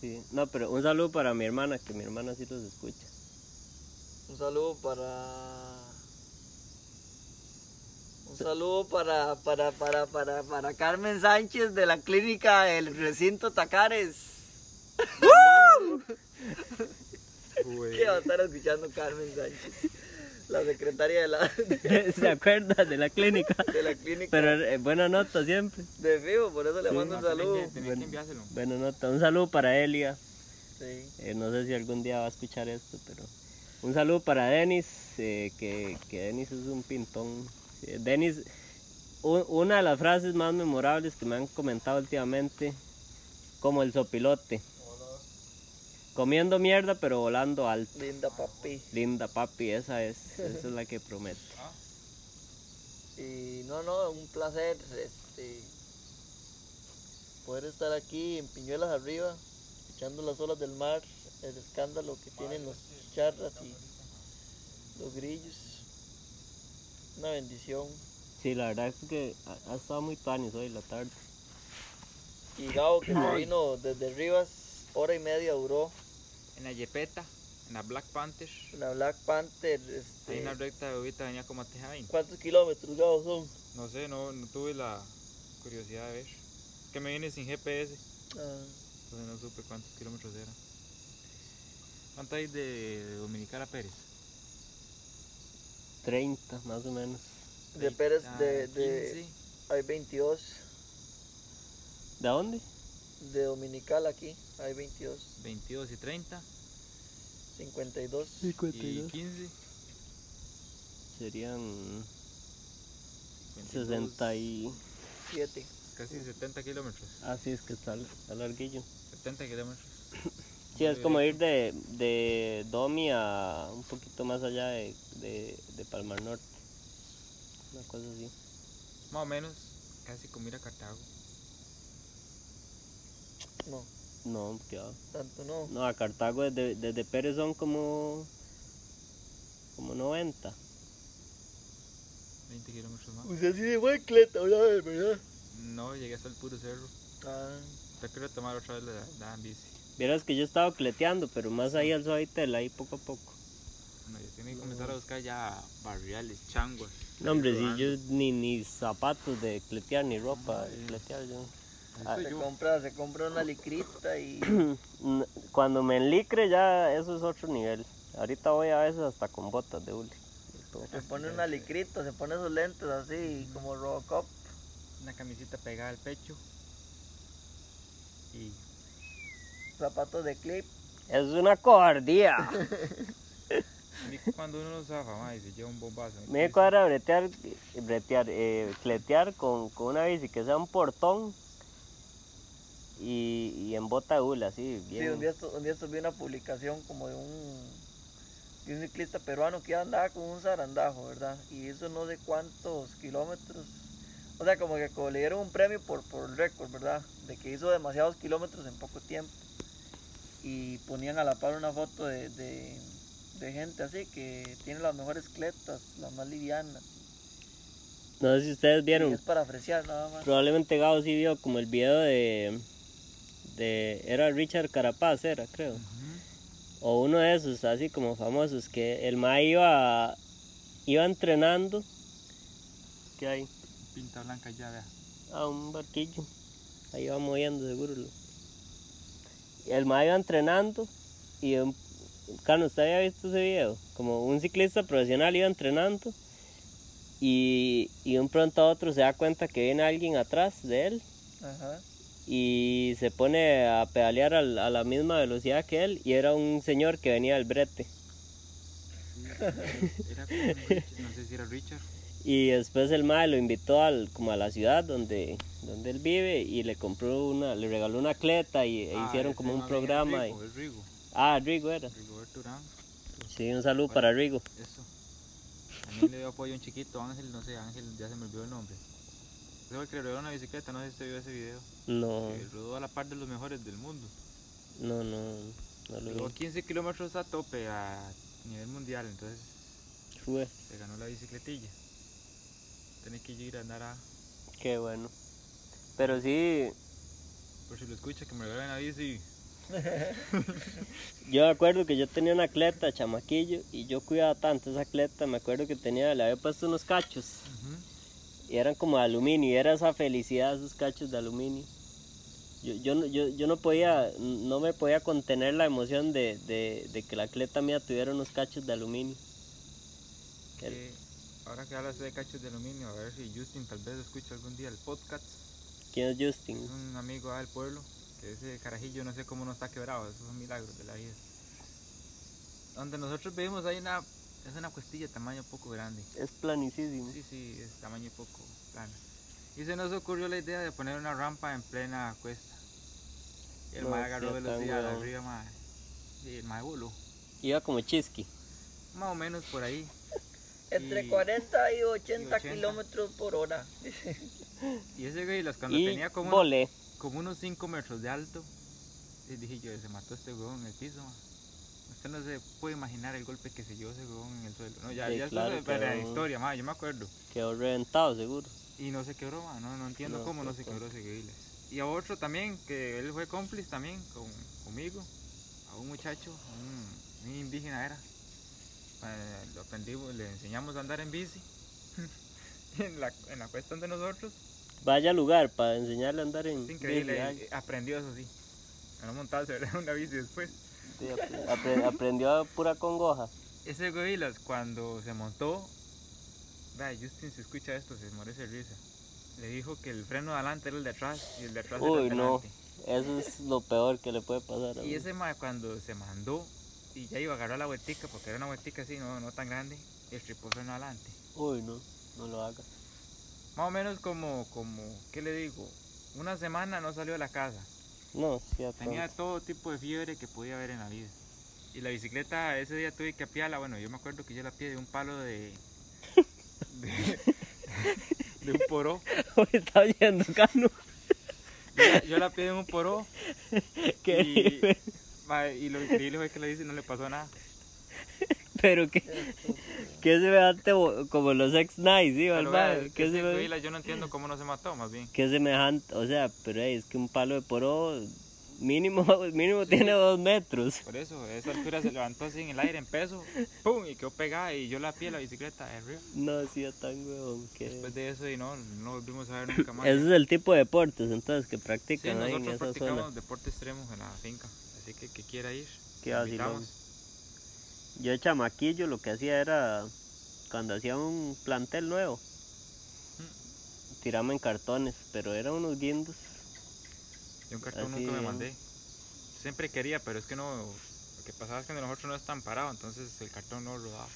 Sí. No, pero un saludo para mi hermana, que mi hermana sí los escucha. Un saludo para. Un saludo para, para, para, para, para Carmen Sánchez de la clínica del recinto Tacares. ¿Qué va a estar escuchando Carmen Sánchez? La secretaria de la, ¿Se acuerda de la clínica? de la clínica Pero eh, buena nota siempre. de Fijo, por eso le Sí. mando un saludo. que- tenés Bueno. que enviárselo. Buena nota. Un saludo para Elia. Sí. Eh, no sé si algún día va a escuchar esto, pero un saludo para Denis, eh, que, que Denis es un pintón. Sí, Denis, una de las frases más memorables que me han comentado últimamente, como el sopilote. Comiendo mierda pero volando alto. Linda papi. Linda papi, esa es, esa es la que prometo. Y no, no, un placer este, poder estar aquí en Piñuelas arriba, escuchando las olas del mar, el escándalo que tienen los charras y los grillos. Una bendición. Sí, la verdad es que ha, ha estado muy tuanis hoy la tarde. Y Gabo que se vino desde Rivas, hora y media duró. En la Yepeta, en la Black Panther, La Black Panther, hay este, una recta de ahorita venía como a Teja 20. ¿cuántos kilómetros Gabo son? No sé, no, no tuve la curiosidad de ver. Que me vine sin GPS, Ah, entonces no supe cuántos kilómetros eran. ¿Cuánto hay de Dominicana a Pérez? 30 más o menos. de Pérez, de, de, 15, hay 22. ¿De dónde? De Dominical aquí, hay 22. 22 y 30 52. y 15. Serían 52, 60 y... 7. Casi 70 kilómetros. Ah, sí, es que está, está larguillo. 70 kilómetros. Sí, es como ir de, de Domi a un poquito más allá de, de, de Palmar Norte. Una cosa así. Más o menos, casi como ir a Cartago. No, No, qué va. tanto no. No, a Cartago desde, desde Pérez son como... Como 90. 20 kilómetros más. Usted sí de buen cleta, ¿verdad? ¿verdad? No, llegué hasta el puro cerro. Ah, Te quiero tomar otra vez la, la bici. Vieras que yo estaba cleteando, pero más ahí al suavitel, ahí poco a poco. No, yo tengo que comenzar a buscar ya barriales, changuas. No, hombre, rodando. yo ni, ni zapatos de cletear, ni ropa de cletear, yo. Ah, se compra, se compra una licrita y Cuando me enlicre ya eso es otro nivel. Ahorita voy a veces hasta con botas de hule. se pone una licrita, se pone sus lentes así como Robocop. Una camisita pegada al pecho. Y zapatos de clip. Es una cobardía. y cuando uno no zafa, ma, y se lleva un bombazo. en el Me cuadra bretear, bretear eh, cletear con, con una bici que sea un portón y, y en bota así, Sí, bien. un día, un día vi una publicación como de un, de un ciclista peruano que andaba con un zarandajo, ¿verdad? Y hizo no sé cuántos kilómetros. O sea, como que como le dieron un premio por, por el récord, ¿verdad? De que hizo demasiados kilómetros en poco tiempo. Y ponían a la par una foto de, de, de gente así que tiene las mejores cletas, las más livianas. No sé si ustedes Y vieron, es para apreciar nada más. probablemente Gabo sí vio como el video de, de era Richard Carapaz, era creo. O uno de esos así como famosos que el ma iba iba entrenando ¿qué hay? Pinta blanca ya, vea. a un barquillo ahí va moviendo seguro el ma iba entrenando y un Carlos, ¿usted había visto ese video? Como un ciclista profesional iba entrenando y, y de un pronto a otro se da cuenta que viene alguien atrás de él Ajá. Y se pone a pedalear al- a la misma velocidad que él y era un señor que venía del brete. Sí, era como un Richard, no sé si era Richard. Y después el mae lo invitó al, como a la ciudad donde, donde él vive y le compró una, le regaló una cleta y e Ah, hicieron como un programa. Y- Rigo, ah, Rigo era. Rigoberto Urán. Sí, un saludo para Rigo. Eso. También le dio apoyo a un chiquito, Ángel, no sé, Ángel, ya se me olvidó el nombre. El que regaló una bicicleta, no sé si usted vio ese video. No, Que rodó a la par de los mejores del mundo. no, no, no lo Rodó vi. 15 kilómetros a tope a nivel mundial, entonces Fue, se ganó la bicicletilla. Tiene que ir a andar a. qué bueno. Pero sí, Por si lo escucha, que me regalen la bici. yo me acuerdo que yo tenía una cleta, chamaquillo, y yo cuidaba tanto esa cleta, me acuerdo que tenía, le había puesto unos cachos. Y eran como de aluminio, y era esa felicidad, esos cachos de aluminio. Yo, yo, no- yo, yo no podía, no me podía contener la emoción de, de, de que la cleta mía tuviera unos cachos de aluminio. Ahora que hablas de cachos de aluminio, a ver si Justin tal vez escucha algún día el podcast. ¿Quién es Justin? Es un amigo del pueblo, que ese carajillo no sé cómo no está quebrado, esos son milagros de la vida. Donde nosotros vivimos hay una, es una cuestilla de tamaño poco grande. Es planicísimo. Sí, sí, es tamaño poco plana. Y se nos ocurrió la idea de poner una rampa en plena cuesta. Y el No, mae agarró velocidad de arriba, mae. Y el mae voló. Iba como chisqui. Más o menos por ahí. Entre Y- 40 y 80, y 80. kilómetros por hora. Y ese güey, las cuando Y tenía como, volé. como unos 5 metros de alto, y dije yo, se mató este huevón en el piso, mae. Usted no se puede imaginar el golpe que se dio ese huevón en el suelo. No, ya, Sí, ya claro, está para la historia, ma, yo me acuerdo. Quedó reventado, seguro. Y no se quebró, ma, no, no entiendo No cómo no se cómo. quebró ese. Y a otro también, que él fue cómplice también con, conmigo, a un muchacho, un, un indígena era. Eh, lo aprendimos, le enseñamos a andar en bici. en, la, en la cuesta de nosotros. Vaya lugar para enseñarle a andar en Es increíble, bici, eh, aprendió eso sí. A no montarse en una bici después. Sí, aprendió a pura congoja. Ese Goilas cuando se montó, vea, Justin si escucha esto se muere de risa. Le dijo que el freno de adelante era el de atrás y el de atrás era Uy, el de no. Eso es lo peor que le puede pasar a Y ese ma cuando se mandó y ya iba a agarrar la vueltica, porque era una vueltica así, no, no tan grande, el freno adelante. Uy, no, no lo hagas. Más o menos como, como, ¿qué le digo? Una semana no salió de la casa. No, sí, a Tenía todo tipo de fiebre que podía haber en la vida. Y la bicicleta ese día tuve que apiarla. Bueno, yo me acuerdo que yo la pié de un palo de. de, de un poró. Está oyendo, Cano. Yo la, yo la pié de un poró. ¿Qué? Y, y lo increíble fue que le dice no le pasó nada. Pero que, que semejante bo- como los ex nice, ¿sí, vea, ¿Qué ese se gorila yo no entiendo cómo no se mató, más bien. qué semejante, o sea, pero ey, es que un palo de poro mínimo, mínimo tiene dos metros. Por eso, esa altura se levantó así en el aire en peso. ¡Pum! Y quedó pegada. Y yo la pié la bicicleta arriba. No, sí, es tan huevón que... Después de eso, y no, no volvimos a ver nunca más. Ese es el tipo de deportes entonces que Sí, practican ahí en nosotros esa practicamos zona. deporte extremos en la finca, así que que quiera ir, vacilón. invitamos. Yo de chamaquillo lo que hacía era, cuando hacía un plantel nuevo, tirarme en cartones, pero eran unos guindos. Yo un cartón Así nunca me mandé. Siempre quería, pero es que no, lo que pasaba es que nosotros no están parados, entonces el cartón no rodaba.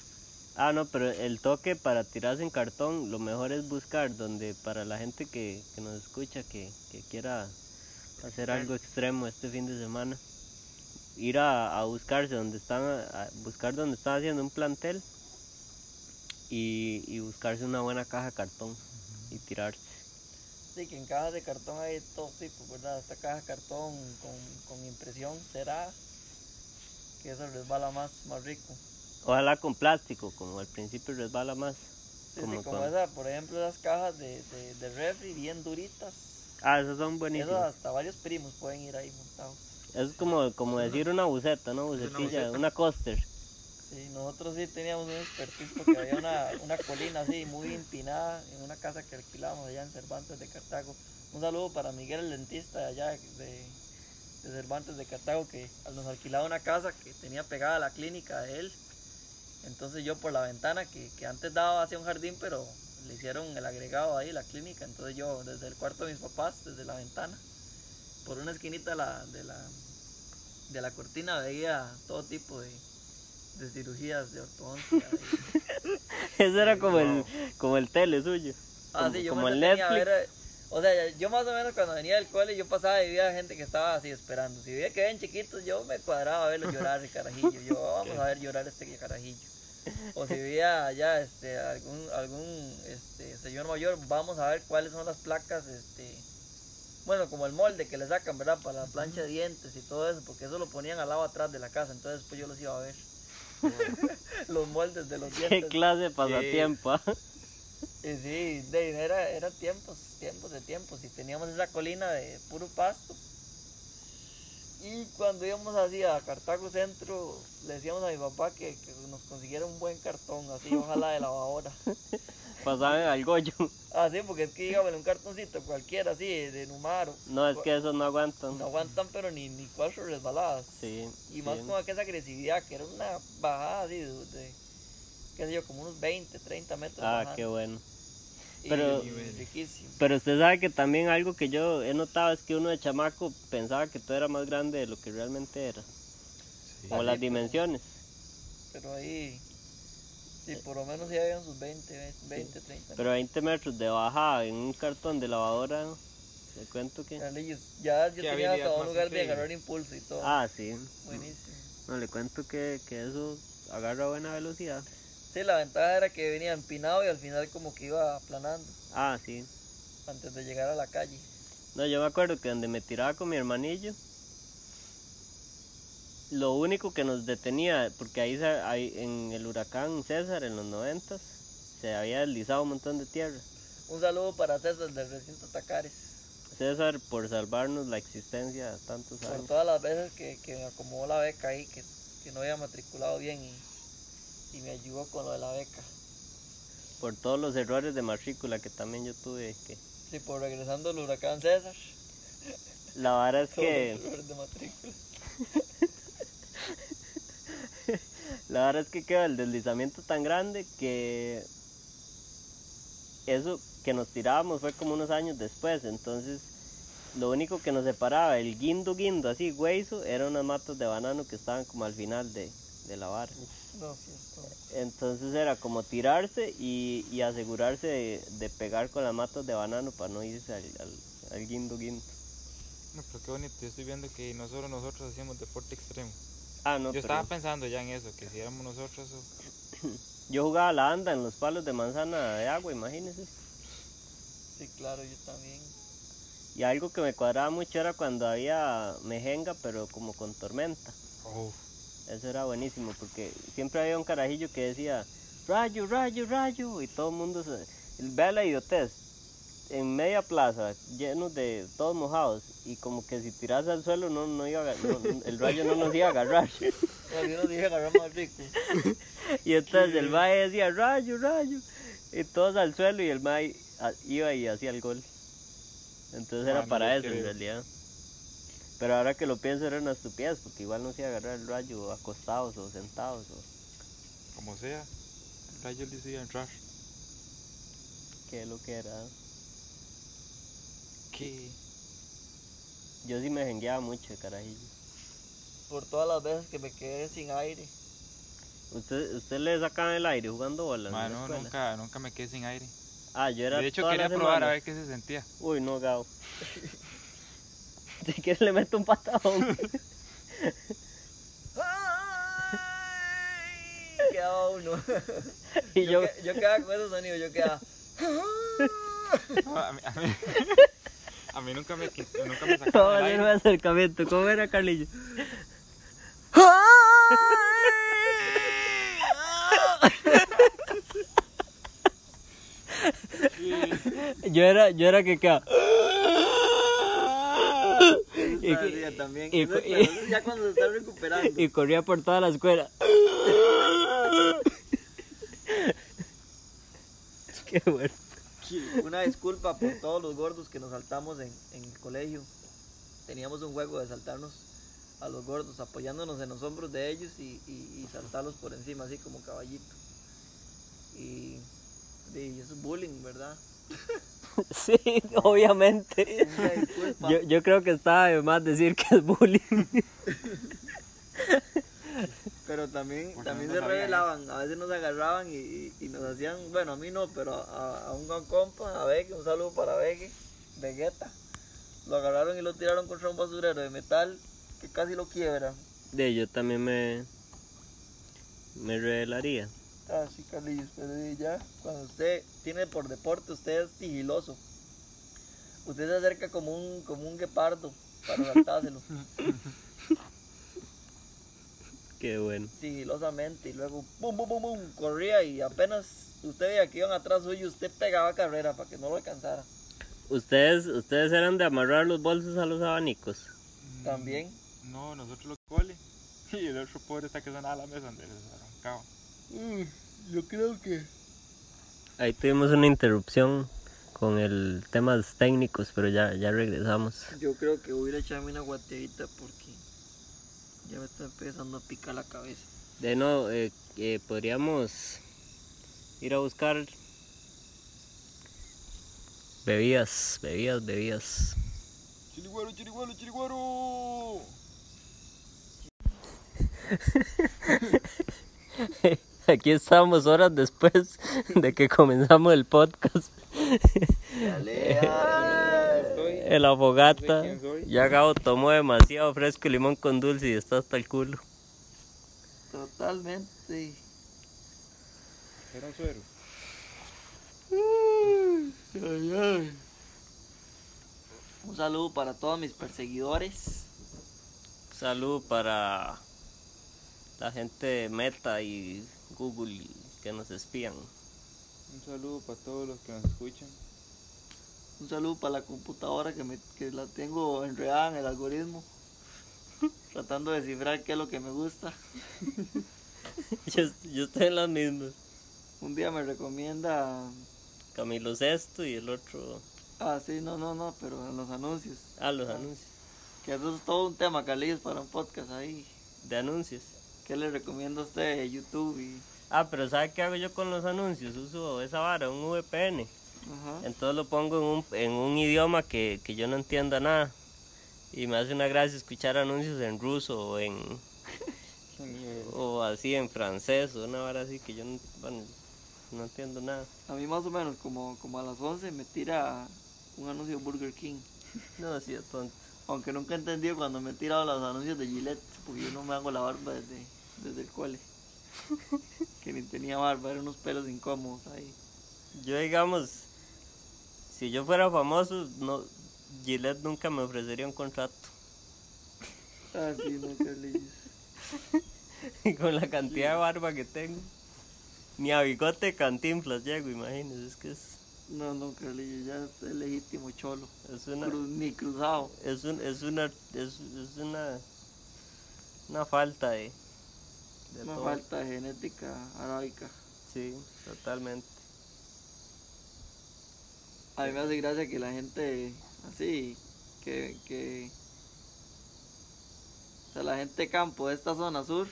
Ah, no, pero el toque para tirarse en cartón, lo mejor es buscar donde para la gente que, que nos escucha, que, que quiera hacer algo extremo este fin de semana, ir a, a buscarse donde están, a, buscar donde están haciendo un plantel y, y buscarse una buena caja de cartón y tirarse. Sí, que en cajas de cartón hay todo tipo, ¿verdad? Esta caja de cartón con, con impresión será que eso resbala más, más rico. Ojalá con plástico, como al principio resbala más. Sí, Como sí, como esa, por ejemplo, esas cajas de, de, de refri bien duritas. Ah, esos son Eso buenísimos. hasta varios primos pueden ir ahí montados. Es como, como decir una buceta, ¿no? una Bucetilla, buceta. una coaster. Sí, nosotros sí teníamos un expertise porque había una, una colina así muy empinada en una casa que alquilábamos allá en Cervantes de Cartago. Un saludo para Miguel el dentista de allá de, de Cervantes de Cartago que nos alquilaba una casa que tenía pegada a la clínica de él. Entonces yo por la ventana que, que antes daba hacia un jardín pero le hicieron el agregado ahí, la clínica. Entonces yo desde el cuarto de mis papás, desde la ventana, por una esquinita de la, de la, de la cortina veía todo tipo de, de cirugías de ortodoncia. y- Ese era como el, como el tele suyo. Ah, Como- sí, yo como el a Netflix. ver, o sea, yo más o menos cuando venía del cole, yo pasaba y veía gente que estaba así esperando. Si veía que eran chiquitos, yo me cuadraba a verlos llorar el carajillo. Yo, vamos a ver llorar este carajillo. O si veía allá este, algún, algún este, señor mayor, vamos a ver cuáles son las placas, este, bueno, como el molde que le sacan, ¿verdad? Para la plancha de dientes y todo eso, porque eso lo ponían al lado atrás de la casa, entonces después yo los iba a ver. los moldes de los Qué dientes. clase de pasatiempo. ah? Y sí, de, era, eran tiempos, tiempos de tiempos. Y teníamos esa colina de puro pasto. Y cuando íbamos así a Cartago Centro, le decíamos a mi papá que, que nos consiguiera un buen cartón, así, ojalá de lavadora. Pasaban al goyo. Ah, sí, porque es que dígame un cartoncito cualquiera, así, de Numaro. No, es que esos no aguantan. No aguantan, pero ni, ni cuatro resbaladas. Sí. Y más sí. con aquella agresividad, que era una bajada así, de, de, qué sé yo, como unos 20, 30 metros. Ah, bajando. qué bueno. Y pero- riquísimo. Pero usted sabe que también algo que yo he notado es que uno de chamaco pensaba que todo era más grande de lo que realmente era. Como Ah, las sí, dimensiones. Pero ahí, sí, por lo menos ya habían sus 20, 20, 30. Pero 20 metros de bajada en un cartón de lavadora, le cuento que... Ya yo tenía hasta un lugar de agarrar impulso y todo. Ah, sí. Buenísimo. No, le cuento que, que eso agarra buena velocidad. Sí, la ventaja era que venía empinado y al final como que iba aplanando Ah, sí. antes de llegar a la calle. No, yo me acuerdo que donde me tiraba con mi hermanillo, Lo único que nos detenía, porque ahí, ahí en el huracán César en los noventas se había deslizado un montón de tierra. Un saludo para César del recinto Tacares. César por salvarnos la existencia tantos Por años. todas las veces que, que me acomodó la beca ahí, que, que no había matriculado bien y, y me ayudó con lo de la beca. Por todos los errores de matrícula que también yo tuve que... Sí, por regresando al huracán César. La vara es que... los errores de matrícula. La verdad es que quedó el deslizamiento tan grande que eso que nos tirábamos fue como unos años después. Entonces, lo único que nos separaba, el guindo guindo, así hueso, eran unas matas de banano que estaban como al final de, de la vara. No, sí, esto. Entonces era como tirarse y, y asegurarse de, de pegar con las matas de banano para no irse al, al, al guindo guindo. No, pero qué bonito. Yo estoy viendo que no solo nosotros hacíamos deporte extremo. Ah, no, Yo pero estaba pensando ya en eso, que si éramos nosotros, eso- yo jugaba la anda en los palos de manzana de agua, imagínense. Sí, claro, yo también. Y algo que me cuadraba mucho era cuando había mejenga, pero como con tormenta. Eso era buenísimo, porque siempre había un carajillo que decía, rayo, rayo, rayo, y todo el mundo se... Vea la idiotez, en media plaza, llenos de todos mojados, y como que si tiras al suelo, no, no iba a no- el rayo no nos iba a agarrar. Más rico. Y entonces el mae decía, rayo, rayo, y todos al suelo, y el mae a- iba y hacía el gol. Entonces era para eso en realidad. Pero ahora que lo pienso era una estupidez, porque igual no se iba a agarrar el rayo acostados o sentados. O... como sea. El rayo le decía entrar. que es lo que era. ¿Qué? Yo sí me jengueaba mucho, carajillo. Por todas las veces que me quedé sin aire. ¿Usted, usted le sacaban el aire jugando bola en la Mano, escuela? nunca, nunca me quedé sin aire. Ah, yo era De hecho, quería probar a ver qué se sentía. Uy, no, Gao. si quieres le meto un patadón. Quedaba uno. y yo, Yo, que- yo quedaba con esos sonidos, yo quedaba. No, a, mí, a, mí, a mí nunca me, nunca me a sacaban el aire. acercamiento. ¿Cómo era, Carlillo? yo era, yo era que quedaba. y, también. y- y- ya cuando se está recuperando. y corría por toda la escuela. Qué bueno. Una disculpa por todos los gordos que nos saltamos en, en el colegio. Teníamos un juego de saltarnos a los gordos, apoyándonos en los hombros de ellos y, y- y saltarlos por encima, así como caballito. Y, y eso es bullying, ¿verdad? Sí, obviamente. Una disculpa. Yo, yo creo que está de más decir que es bullying. Pero también, Porque también no se revelaban, a veces nos agarraban y, y- y nos hacían, bueno, a mí no, pero a, a un compa, a Vegue, un saludo para Vegue, Vegeta. Lo agarraron y lo tiraron contra un basurero de metal que casi lo quiebra. De yo también me me revelaría. Ah, sí, Carlillos, pero ya, cuando usted tiene por deporte, usted es sigiloso. Usted se acerca como un, como un guepardo para saltárselo, Qué bueno. sigilosamente, y luego, pum, pum, pum, pum, corría y apenas usted veía que iban atrás suyo, usted pegaba carrera para que no lo alcanzara. Ustedes ustedes eran de amarrar los bolsos a los abanicos. Mm, También. No, nosotros lo cole. Y el otro pobre está que sonaba a la mesa donde les arrancaba. yo creo que... Ahí tuvimos una interrupción con el temas técnicos, pero ya ya regresamos. Yo creo que voy a ir a echarme una guateadita porque ya me está empezando a picar la cabeza. De no, eh, eh, podríamos ir a buscar bebidas, bebidas, bebidas. Chiriguaro, chiriguaro, chiriguaro. Aquí estamos horas después de que comenzamos el podcast. Dale, dale. En la fogata. Ya Gabo tomó demasiado fresco y limón con dulce y está hasta el culo. Totalmente. Era un suero. Un saludo para todos mis perseguidores. Salud para la gente de Meta y Google que nos espían. Un saludo para todos los que nos escuchan. Un saludo para la computadora que, me, que la tengo enredada en el algoritmo. tratando de descifrar qué es lo que me gusta. yo, yo estoy en las mismas. Un día me recomienda. Camilo Sesto y el otro. Ah, sí, no, no, no, pero en los anuncios. Ah, los anuncios. Que eso es todo un tema, Carlillos, para un podcast ahí. De anuncios. ¿Qué le recomienda a usted? YouTube y. Ah, pero ¿sabe qué hago yo con los anuncios? Uso esa vara, un VPN. Ajá. Entonces lo pongo en un, en un idioma que, que yo no entienda nada. Y me hace una gracia escuchar anuncios en ruso o en o así en francés o una vara así que yo no, bueno, no entiendo nada. A mí más o menos como, como a las 11 me tira un anuncio de Burger King. No, así de tonto. Aunque nunca he entendido cuando me he tirado los anuncios de Gillette, porque yo no me hago la barba desde, desde el cole. que ni tenía barba, eran unos pelos incómodos ahí. Yo digamos, si yo fuera famoso, no, Gillette nunca me ofrecería un contrato. Ah, sí, no, Carlillos. Con la cantidad de barba que tengo. Ni a bigote de cantinflas llego, imagínese, es que es, No, no, Carlillos, ya es legítimo cholo. es una... Ni cruzado. es, un, es una es, es una una falta de, de Una todo. falta genética arábica. sí totalmente A mí me hace gracia que la gente así, que, que o sea, la gente de campo de esta zona sur,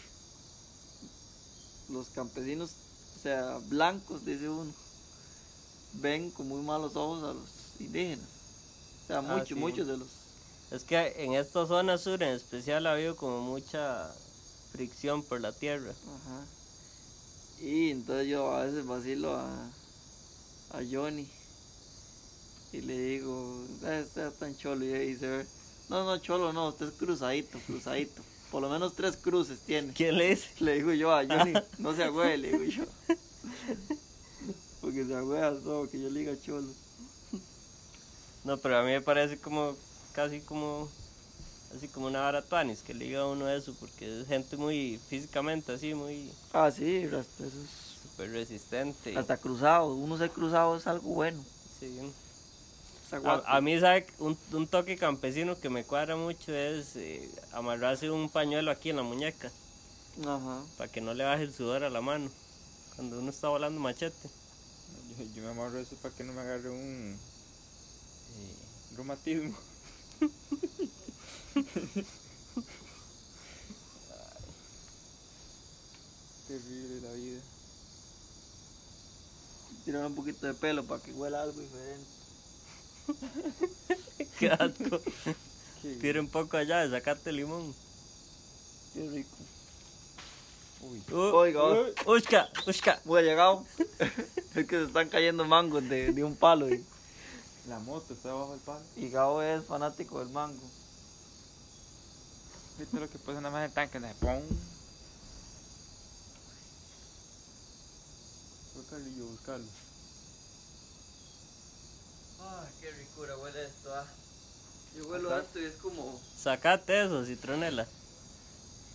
los campesinos, o sea, blancos, dice uno, ven con muy malos ojos a los indígenas. O sea, muchos, sí. muchos de los... es que en esta zona sur en especial ha habido como mucha fricción por la tierra Ajá. Y entonces yo a veces vacilo a, a Johnny y le digo, "Eh, usted es tan cholo y dice, "Ve, no, no, cholo, no, usted es cruzadito, cruzadito. Por lo menos tres cruces tiene. ¿quién le dice? Le digo yo a Johnny, no se agüe, le digo yo. Porque se agüea todo, que yo le diga cholo. no pero a mí me parece como casi como así como una vara tuanis que le diga uno eso porque es gente muy físicamente así muy Ah, sí, hasta, eso es- súper resistente hasta cruzado. Uno ser cruzado es algo bueno. sí. A, a mí, ¿sabe? Un, un toque campesino que me cuadra mucho es eh, amarrarse un pañuelo aquí en la muñeca Ajá. para que no le baje el sudor a la mano cuando uno está volando machete. Yo, yo me amarro eso para que no me agarre un eh, reumatismo. Ay, terrible la vida. Tirar un poquito de pelo para que huela algo diferente. Qué asco. Qué- Tira un poco allá, sacate limón. Qué rico. Uy. Uh, Oiga, oiga. Ushka, ushka. Muy llegado. es que se están cayendo mangos de, de un palo. Y, La moto está bajo el palo. y Gabo es fanático del mango. ¿Viste lo que pasa nada más en el tanque? ¿no? ¡Pum! Fue Carlillo buscarlo. Ay, qué ricura huele esto, ah. Yo huelo esto y es como. Sacate eso, citronela.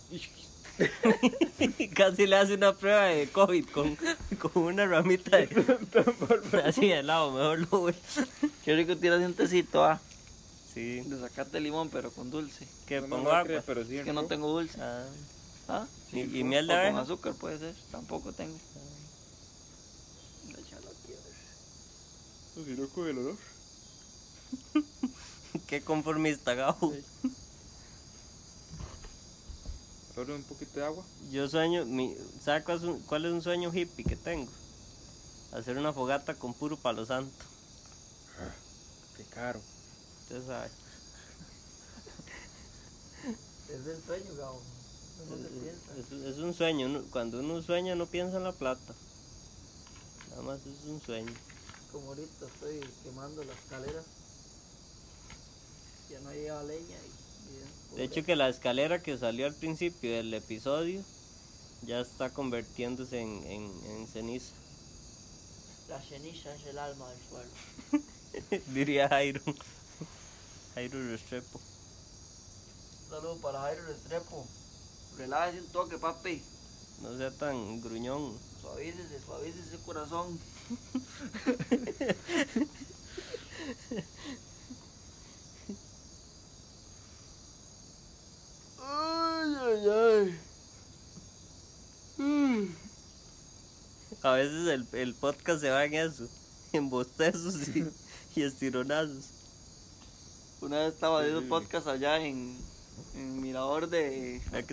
Casi le hace una prueba de COVID con, con una ramita de. Así de lado, mejor lo huele. Qué rico tiras un tecito, ah. Sí, De sacarte limón, pero con dulce. que No pongo agua. crees, pero sí Es que no tengo dulce. Ah, ¿Ah? ¿Y- y con- miel de o Con abeja? azúcar puede ser. Tampoco tengo. Échalo aquí, a ver. Si loco del olor. qué conformista, Gabo. Solo un poquito de agua. Yo sueño, mi, ¿sabe cuál es, un, cuál es un sueño hippie que tengo? Hacer una fogata con puro palo santo. Qué caro. Usted sabe. Es el sueño, Gabo. No. Es, es un sueño, cuando uno sueña no piensa en la plata. Nada más es un sueño. Como ahorita estoy quemando la escalera. Ya no lleva leña y. De hecho que la escalera que salió al principio del episodio ya está convirtiéndose en, en, en ceniza. La ceniza es el alma del suelo. Diría Jairo. Jairo Restrepo. Saludos para Jairo Restrepo. Relájese un toque, papi. No sea tan gruñón. Suavícese, suavícese corazón. Ay, ay, ay. Mm. A veces el, el podcast se va en eso, en bostezos y, y estironazos. Una vez estaba haciendo podcast allá en, en Mirador de vea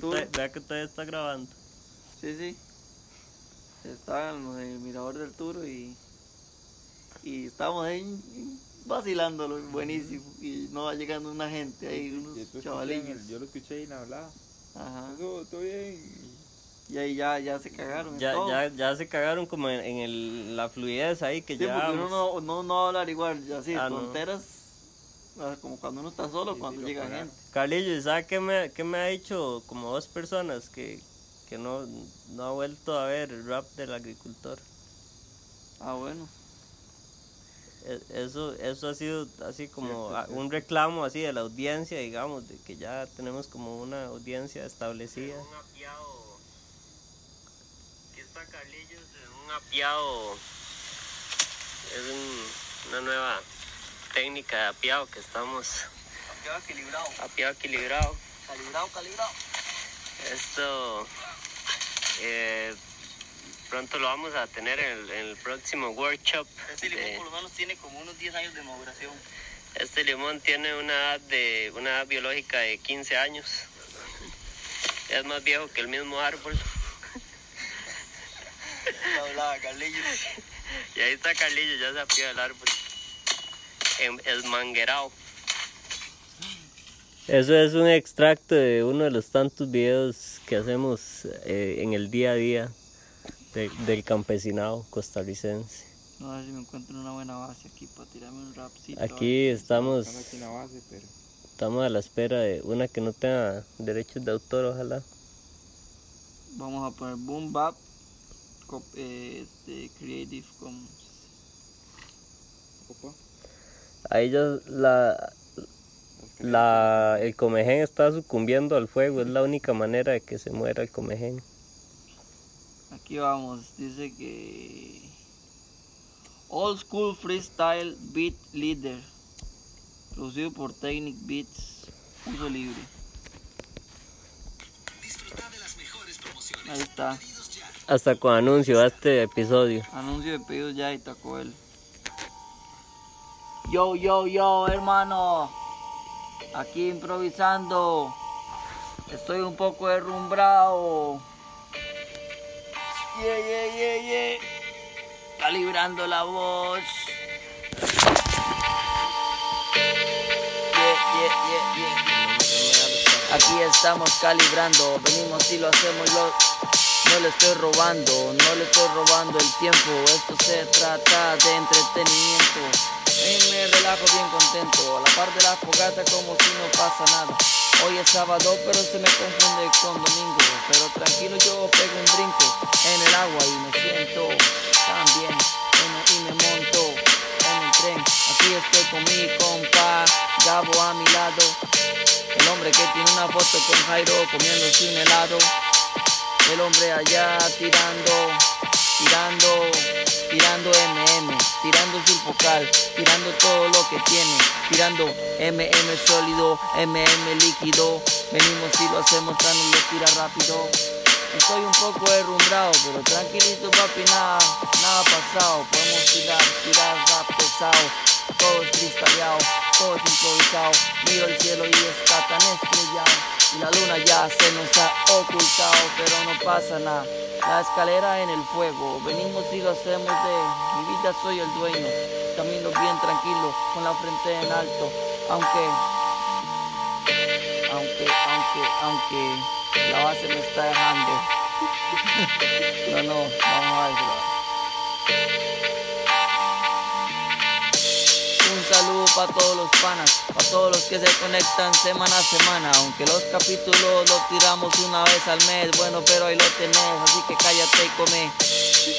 que todavía está grabando. Sí, sí. Estaba en el Mirador del Turo y, y estábamos ahí vacilándolo, buenísimo. Y no va llegando una gente ahí, Y unos chavalillos. yo lo escuché y hablaba. Ajá. Eso, todo bien. Y ahí ya, ya se cagaron. Ya, ya, ya se cagaron como en, en el, la fluidez ahí que Sí, ya. porque uno no, no, no va a hablar igual, ya así, Ah, tonteras. Como cuando uno está solo, Sí, cuando sí, llega gente. Carlillo, ¿y sabe qué me, qué me ha dicho como dos personas que, que no, no ha vuelto a ver el rap del agricultor? Ah, bueno. E- Eso, eso ha sido así como un reclamo así de la audiencia, digamos, de que ya tenemos como una audiencia establecida. Un apiado. Aquí está Carlillos en un apiado. Es un- una nueva técnica de apiado que estamos equilibrado. apiado equilibrado. Calibrado, calibrado. Esto eh, pronto lo vamos a tener en el, en el próximo workshop. Este limón de- por lo menos tiene como unos 10 años de maduración. Este limón tiene una edad de una edad biológica de 15 años. Es más viejo que el mismo árbol. hablaba. Y ahí está Carlillo, ya se apió el árbol. En, el manguerao. Eso es un extracto de uno de los tantos videos que hacemos eh, en el día a día de- del campesinado costarricense. No, a ver si me encuentro una buena base aquí para tirarme un rapcito. Aquí estamos, Estamos base, pero. a la espera de una que no tenga derechos de autor, ojalá. Vamos a poner Boom Bap eh, este, Creative Commons. Opa, Ahí ya la, la, el comején está sucumbiendo al fuego, es la única manera de que se muera el comején. Aquí vamos, dice que Old School Freestyle Beat Leader, producido por Technic Beats, uso libre. Ahí está, Hasta con anuncio a este episodio. anuncio de pedidos ya y tacó él. Yo, yo, yo, hermano, aquí improvisando, estoy un poco derrumbrado. Yeah, yeah, yeah, yeah. Calibrando la voz. Aquí estamos calibrando, venimos y lo hacemos, lo, no le estoy robando, no le estoy robando el tiempo, esto se trata de entretenimiento. Me relajo bien contento, a la par de la fogata como si no pasa nada. Hoy es sábado pero se me confunde con domingo, pero tranquilo yo pego un brinco en el agua y me siento también en- y me monto en el tren. Aquí estoy con mi compa Gabo a mi lado, el hombre que tiene una foto con Jairo comiéndose un helado. El hombre allá tirando, tirando, tirando MM, tirando sulfocal, tirando todo lo que tiene, tirando MM sólido, MM líquido. Venimos y lo hacemos, no lo tira rápido. Estoy un poco derrumbrado, pero tranquilito papi, nada, nada pasado. Podemos tirar, tirar rap pesado, todo es todo es improvisado. Miro el cielo y está tan estrellado. La luna ya se nos ha ocultado, pero no pasa nada. La escalera en el fuego, venimos y lo hacemos de mi vida soy el dueño. Camino bien tranquilo, con la frente en alto, aunque, aunque, aunque, aunque la base me está dejando. No, no, vamos a ver. Saludo para todos los panas, para todos los que se conectan semana a semana. Aunque los capítulos los tiramos una vez al mes, bueno, pero ahí lo tenés, así que cállate y come.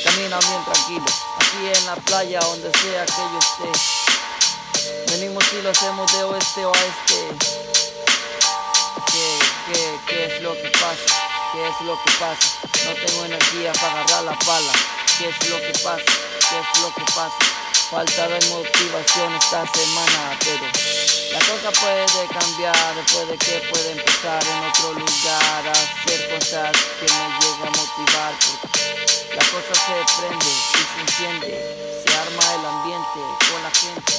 Camina bien tranquilo, aquí en la playa, donde sea que yo esté. Venimos y lo hacemos de oeste a oeste. ¿Qué, qué, qué es lo que pasa? ¿Qué es lo que pasa? No tengo energía para agarrar la pala. ¿Qué es lo que pasa? ¿Qué es lo que pasa? Falta de motivación esta semana, pero la cosa puede cambiar, puede que pueda empezar en otro lugar a hacer cosas que me lleguen a motivar. Porque la cosa se prende y se enciende, se arma el ambiente con la gente.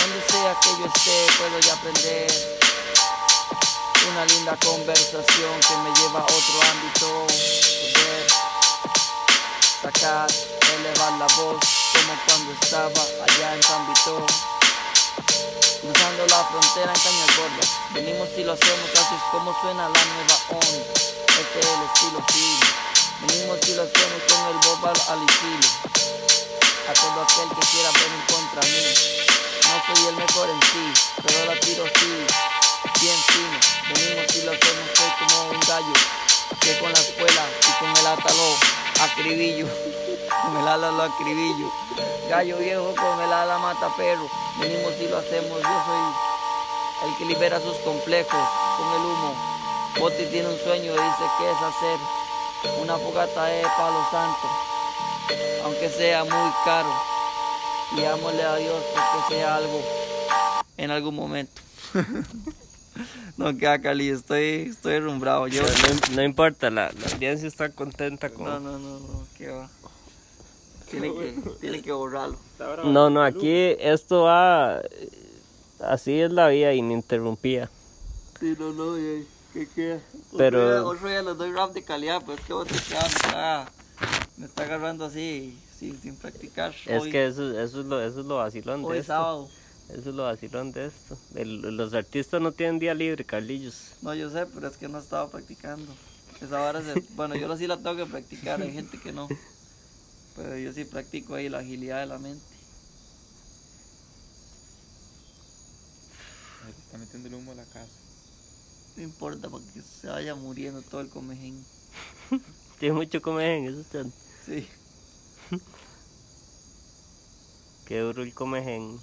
Donde sea que yo esté, puedo ya aprender una linda conversación que me lleva a otro ámbito. Poder sacar, elevar la voz como cuando estaba allá en San Vito. Cruzando la frontera en Cañas Gordas. Venimos y lo hacemos, así es como suena la nueva onda. Este es el estilo fino. Venimos y lo hacemos con el bob al estilo. A todo aquel que quiera en contra mí. No soy el mejor en sí, pero la tiro sí. Bien fino. Venimos y lo hacemos, soy como un gallo. Que con la escuela y con el atalo acribillo. Con el ala lo acribillo. Gallo viejo con el ala mata perro. Venimos y lo hacemos. Yo soy el que libera sus complejos con el humo. Boti tiene un sueño, dice que es hacer una fogata de palo santo. Aunque sea muy caro. Y ámosle a Dios porque sea algo en algún momento. no queda Cali, estoy, estoy rumbrado. Yo, No, no importa, la, la audiencia está contenta con... no, no, no, no, qué va. Tiene que, tiene que borrarlo. No, no, aquí esto va... Así es la vida ininterrumpida. Sí, no, no, y- ¿qué queda? Pero- Otro día, otro día les doy rap de calidad, pero es que otro día me está, me está agarrando así, sin, sin practicar. Es hoy, que eso, eso, es lo, eso es lo vacilón hoy de esto. sábado. Eso es lo vacilón de esto. El- los artistas no tienen día libre, Carlillos. No, yo sé, pero es que no estaba practicando. Esa hora se, bueno, yo sí la tengo que practicar, hay gente que no. Pero yo sí practico ahí la agilidad de la mente. Ahí le está metiendo el humo a la casa. No importa, para que se vaya muriendo todo el comején. Tiene mucho comején, eso está... Sí. Qué duro el comején.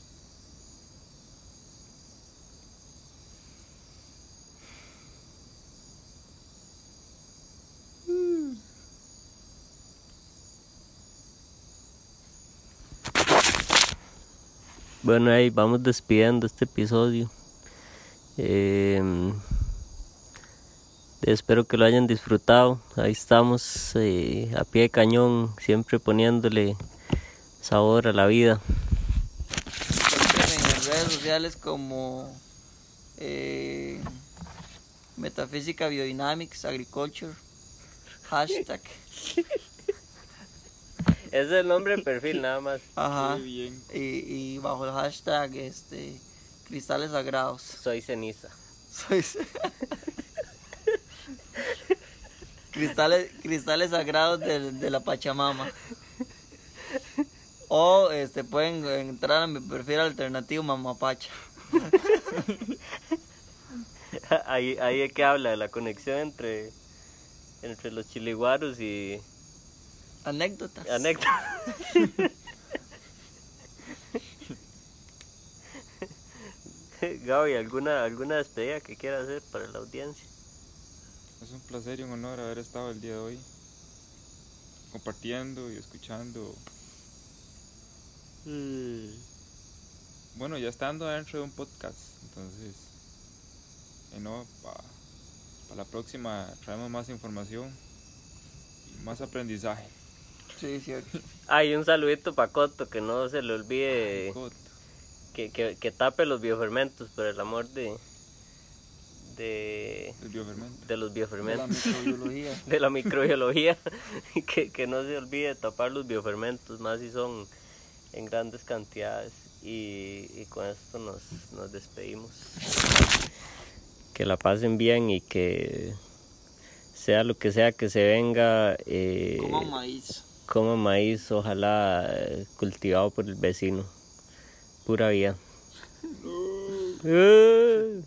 Bueno, ahí vamos despidiendo este episodio. Em, espero que lo hayan disfrutado. Ahí estamos eh, a pie de cañón, siempre poniéndole sabor a la vida. En redes sociales como eh, Metafísica Biodynamics Agriculture. Hashtag. Es el nombre de perfil nada más. Ajá. Muy bien. Y, y bajo el hashtag este cristales sagrados. Soy ceniza. Soy- cristales, cristales sagrados de, de la Pachamama. O este pueden entrar a mi perfil alternativo Mamapacha. ahí, ahí es que habla de la conexión entre, entre los chiliguaros y Anécdotas. anécdotas. Gaby, ¿alguna, ¿alguna despedida que quiera hacer para la audiencia? Es un placer y un honor haber estado el día de hoy compartiendo y escuchando. Bueno, ya estando dentro de un podcast, entonces, y no, para la próxima traemos más información y más aprendizaje. Sí, cierto. Hay un saludito para Coto, que no se le olvide Coto. que, que, que tape los biofermentos, por el amor de, de, biofermento. de los De la biofermentos. microbiología. de la microbiología, que, que no se olvide tapar los biofermentos, más si son en grandes cantidades. Y, y con esto nos, nos despedimos. Que la pasen bien y que sea lo que sea que se venga, eh, Como maíz. Coma maíz, ojalá eh, cultivado por el vecino. Pura vida. Eh.